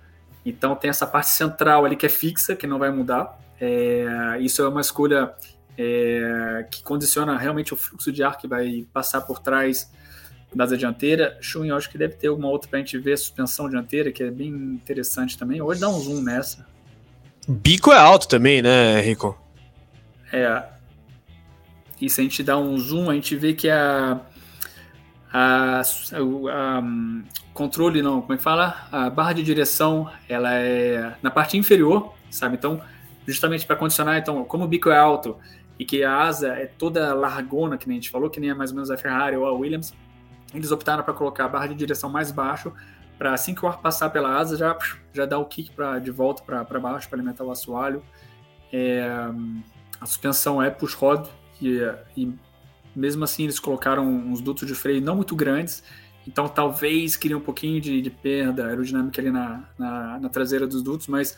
Então tem essa parte central ali que é fixa, que não vai mudar. É, isso é uma escolha é, que condiciona realmente o fluxo de ar que vai passar por trás asa dianteira. Schwinn, eu acho que deve ter alguma outra para a gente ver a suspensão dianteira, que é bem interessante também. Hoje dá um zoom nessa. Bico é alto também, né, Rico? É. E se a gente dá um zoom, a gente vê que a. A, a, a controle, não, como é que fala? A barra de direção, ela é na parte inferior, sabe? Então, justamente para condicionar, então, como o bico é alto e que a asa é toda largona, que nem a gente falou, que nem é mais ou menos a Ferrari ou a Williams, eles optaram para colocar a barra de direção mais baixo, para assim que o ar passar pela asa, já, já dar o kick pra, de volta para baixo, para alimentar o assoalho. É, a suspensão é push rod, e, e mesmo assim eles colocaram uns dutos de freio não muito grandes, então talvez queria um pouquinho de, de perda aerodinâmica ali na, na, na, traseira dos dutos, mas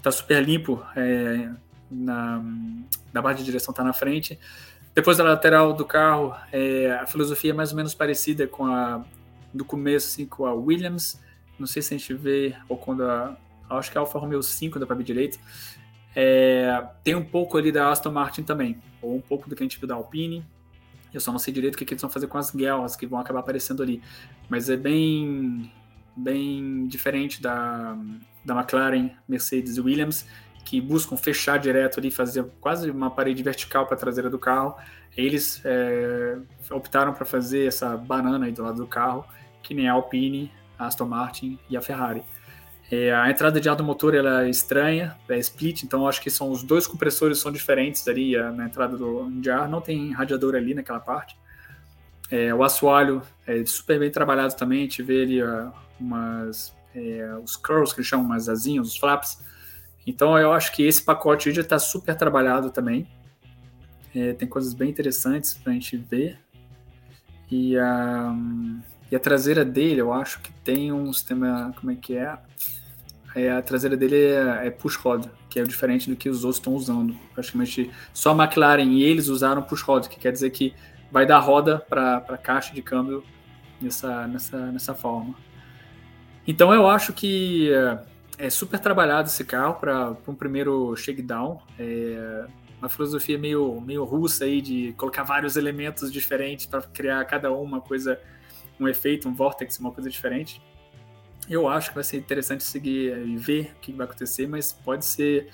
tá super limpo, é, na, na barra de direção tá na frente. Depois da lateral do carro, é, a filosofia é mais ou menos parecida com a do começo, assim, com a Williams. Não sei se a gente vê, ou quando a. Acho que a Alfa Romeo 5 da para direito. É, tem um pouco ali da Aston Martin também, ou um pouco do que a gente viu da Alpine. Eu só não sei direito o que, que eles vão fazer com as guerras que vão acabar aparecendo ali. Mas é bem, bem diferente da, da McLaren, Mercedes e Williams, que buscam fechar direto ali, fazer quase uma parede vertical para a traseira do carro. Eles é, optaram para fazer essa banana aí do lado do carro, que nem a Alpine, a Aston Martin e a Ferrari. É, a entrada de ar do motor ela é estranha, é split, então acho que são os dois compressores são diferentes ali na entrada do, de ar, não tem radiador ali naquela parte. É, o assoalho é super bem trabalhado também, a gente vê ali uh, umas, é, os curls que eles chamam, umas asinhas, os flaps. Então eu acho que esse pacote já está super trabalhado também. É, tem coisas bem interessantes para a gente ver. E a, e a traseira dele, eu acho que tem um sistema, como é que é? é, a traseira dele é, é push rod, que é diferente do que os outros estão usando. Praticamente só a McLaren e eles usaram push rod, que quer dizer que vai dar roda para a caixa de câmbio nessa, nessa, nessa forma. Então eu acho que é, é super trabalhado esse carro para um primeiro shakedown. É uma filosofia meio, meio russa aí de colocar vários elementos diferentes para criar cada uma coisa, um efeito, um vortex, uma coisa diferente. Eu acho que vai ser interessante seguir e ver o que vai acontecer, mas pode ser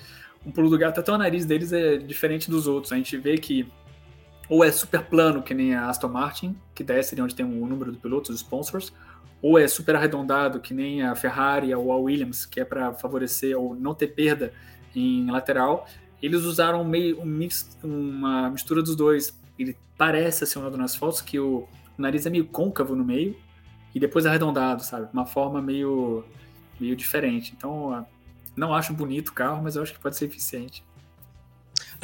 um pulo do gato. Até o nariz deles é diferente dos outros. A gente vê que ou é super plano, que nem a Aston Martin, que desce ali onde tem o número do piloto, os sponsors, ou é super arredondado, que nem a Ferrari ou a Williams, que é para favorecer ou não ter perda em lateral. Eles usaram meio um mix, uma mistura dos dois. Ele parece assim, um nas fotos que o, o nariz é meio côncavo no meio e depois arredondado, sabe? Uma forma meio, meio diferente. Então, não acho bonito o carro, mas eu acho que pode ser eficiente.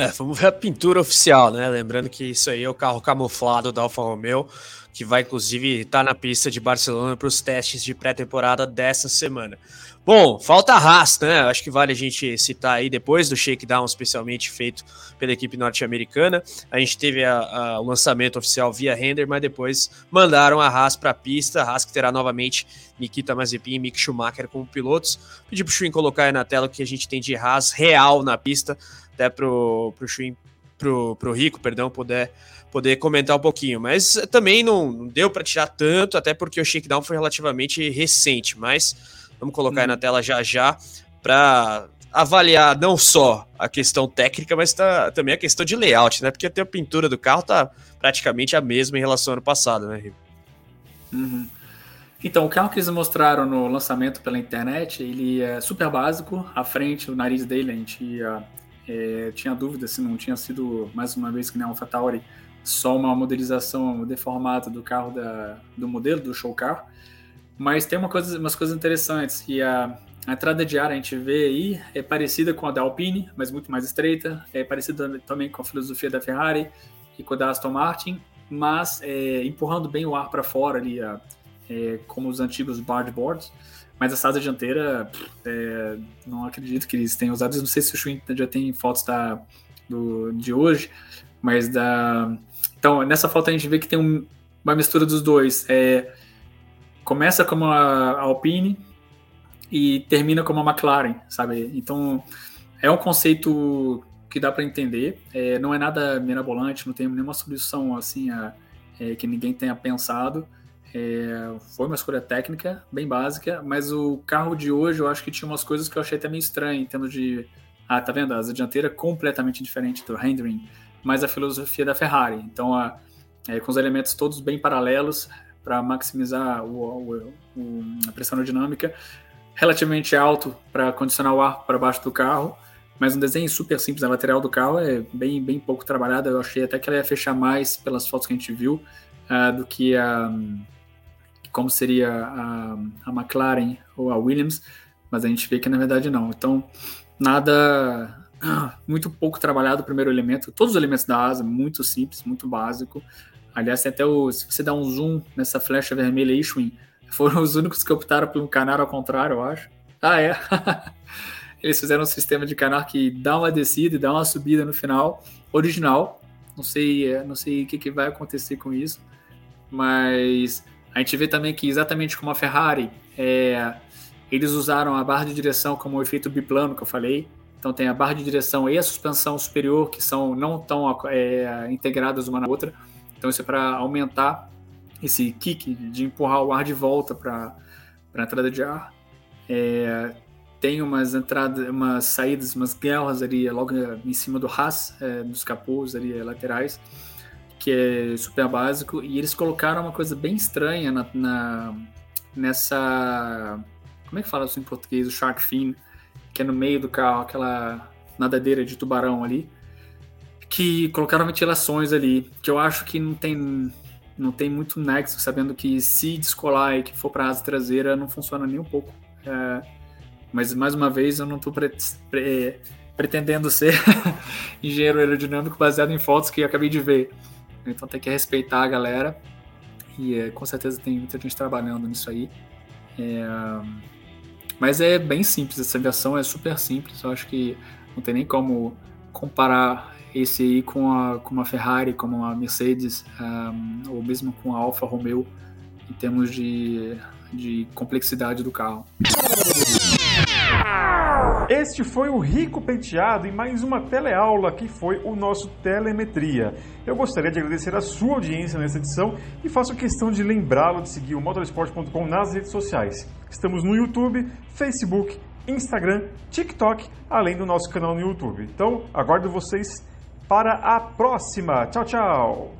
É, vamos ver a pintura oficial, né? Lembrando que isso aí é o carro camuflado da Alfa Romeo, que vai inclusive estar tá na pista de Barcelona para os testes de pré-temporada dessa semana. Bom, falta a Haas, né? Acho que vale a gente citar aí depois do shakedown, especialmente feito pela equipe norte-americana. A gente teve a, a, o lançamento oficial via render, mas depois mandaram a Haas para a pista. A Haas que terá novamente Nikita Mazepin e Mick Schumacher como pilotos. Pedi para o Schwinn colocar aí na tela o que a gente tem de Haas real na pista, até para o Schwinn, pro, pro Rico, perdão, poder poder comentar um pouquinho, mas também não, não deu para tirar tanto, até porque o shakedown foi relativamente recente, mas Vamos colocar aí na uhum. tela já já para avaliar não só a questão técnica, mas tá, também a questão de layout, né? Porque até a pintura do carro tá praticamente a mesma em relação ao ano passado, né, Rico? Uhum. Então, o carro que eles mostraram no lançamento pela internet, ele é super básico. A frente, o nariz dele, a gente ia, é, tinha dúvida se não tinha sido, mais uma vez que nem a AlphaTauri, só uma modelização deformada do carro, da, do modelo do show car. Mas tem uma coisa, umas coisas interessantes, que a, a entrada de ar a gente vê aí é parecida com a da Alpine, mas muito mais estreita, é parecida também com a filosofia da Ferrari e com a da Aston Martin, mas é, empurrando bem o ar para fora ali, é, como os antigos boards. Mas a asa dianteira, é, não acredito que eles tenham usado. Não sei se o Schwinn já tem fotos da, do, de hoje, mas da. Então, nessa foto a gente vê que tem um, uma mistura dos dois. É, começa como a Alpine e termina como a McLaren, sabe? Então é um conceito que dá para entender. É, não é nada mirabolante, não tem nenhuma solução assim a, é, que ninguém tenha pensado. É, foi uma escolha técnica, bem básica, mas o carro de hoje eu acho que tinha umas coisas que eu achei até meio estranho, em termos de. Ah, tá vendo? A dianteira completamente diferente do rendering, mas a filosofia da Ferrari. Então, a, é, com os elementos todos bem paralelos, para maximizar o, o, o, a pressão aerodinâmica, relativamente alto para condicionar o ar para baixo do carro, mas um desenho super simples, a lateral do carro é bem, bem pouco trabalhada, eu achei até que ela ia fechar mais pelas fotos que a gente viu, uh, do que a como seria a, a McLaren ou a Williams, mas a gente vê que na verdade não. Então, nada muito pouco trabalhado o primeiro elemento. Todos os elementos da asa, muito simples, muito básico. Aliás, até o, se você dá um zoom nessa flecha vermelha aí, Schwinn, foram os únicos que optaram por um canal ao contrário, eu acho. Ah, é? eles fizeram um sistema de canal que dá uma descida e dá uma subida no final, original. Não sei, é, não sei o que, que vai acontecer com isso, mas a gente vê também que exatamente como a Ferrari, é, eles usaram a barra de direção como efeito biplano que eu falei. Então tem a barra de direção e a suspensão superior que são não tão é, integradas uma na outra. Então isso é para aumentar esse kick de empurrar o ar de volta para a entrada de ar. É, tem umas entradas, umas saídas, umas guerras ali logo em cima do Haas, é, dos capôs ali laterais, que é super básico. E eles colocaram uma coisa bem estranha na, na nessa. Como é que fala isso em português? O shark fin, que é no meio do carro, aquela nadadeira de tubarão ali que colocaram ventilações ali, que eu acho que não tem não tem muito nexo, sabendo que se descolar e que for para asa traseira não funciona nem um pouco. É, mas mais uma vez eu não estou pre pre pretendendo ser engenheiro aerodinâmico baseado em fotos que eu acabei de ver. Então tem que respeitar a galera e é, com certeza tem muita gente trabalhando nisso aí. É, mas é bem simples, essa aviação é super simples, eu acho que não tem nem como comparar esse aí com, a, com uma Ferrari, como uma Mercedes, um, ou mesmo com a Alfa Romeo, em termos de, de complexidade do carro. Este foi o Rico Penteado e mais uma teleaula que foi o nosso Telemetria. Eu gostaria de agradecer a sua audiência nessa edição e faço questão de lembrá-lo de seguir o motorsport.com nas redes sociais. Estamos no YouTube, Facebook, Instagram, TikTok, além do nosso canal no YouTube. Então, aguardo vocês para a próxima. Tchau, tchau!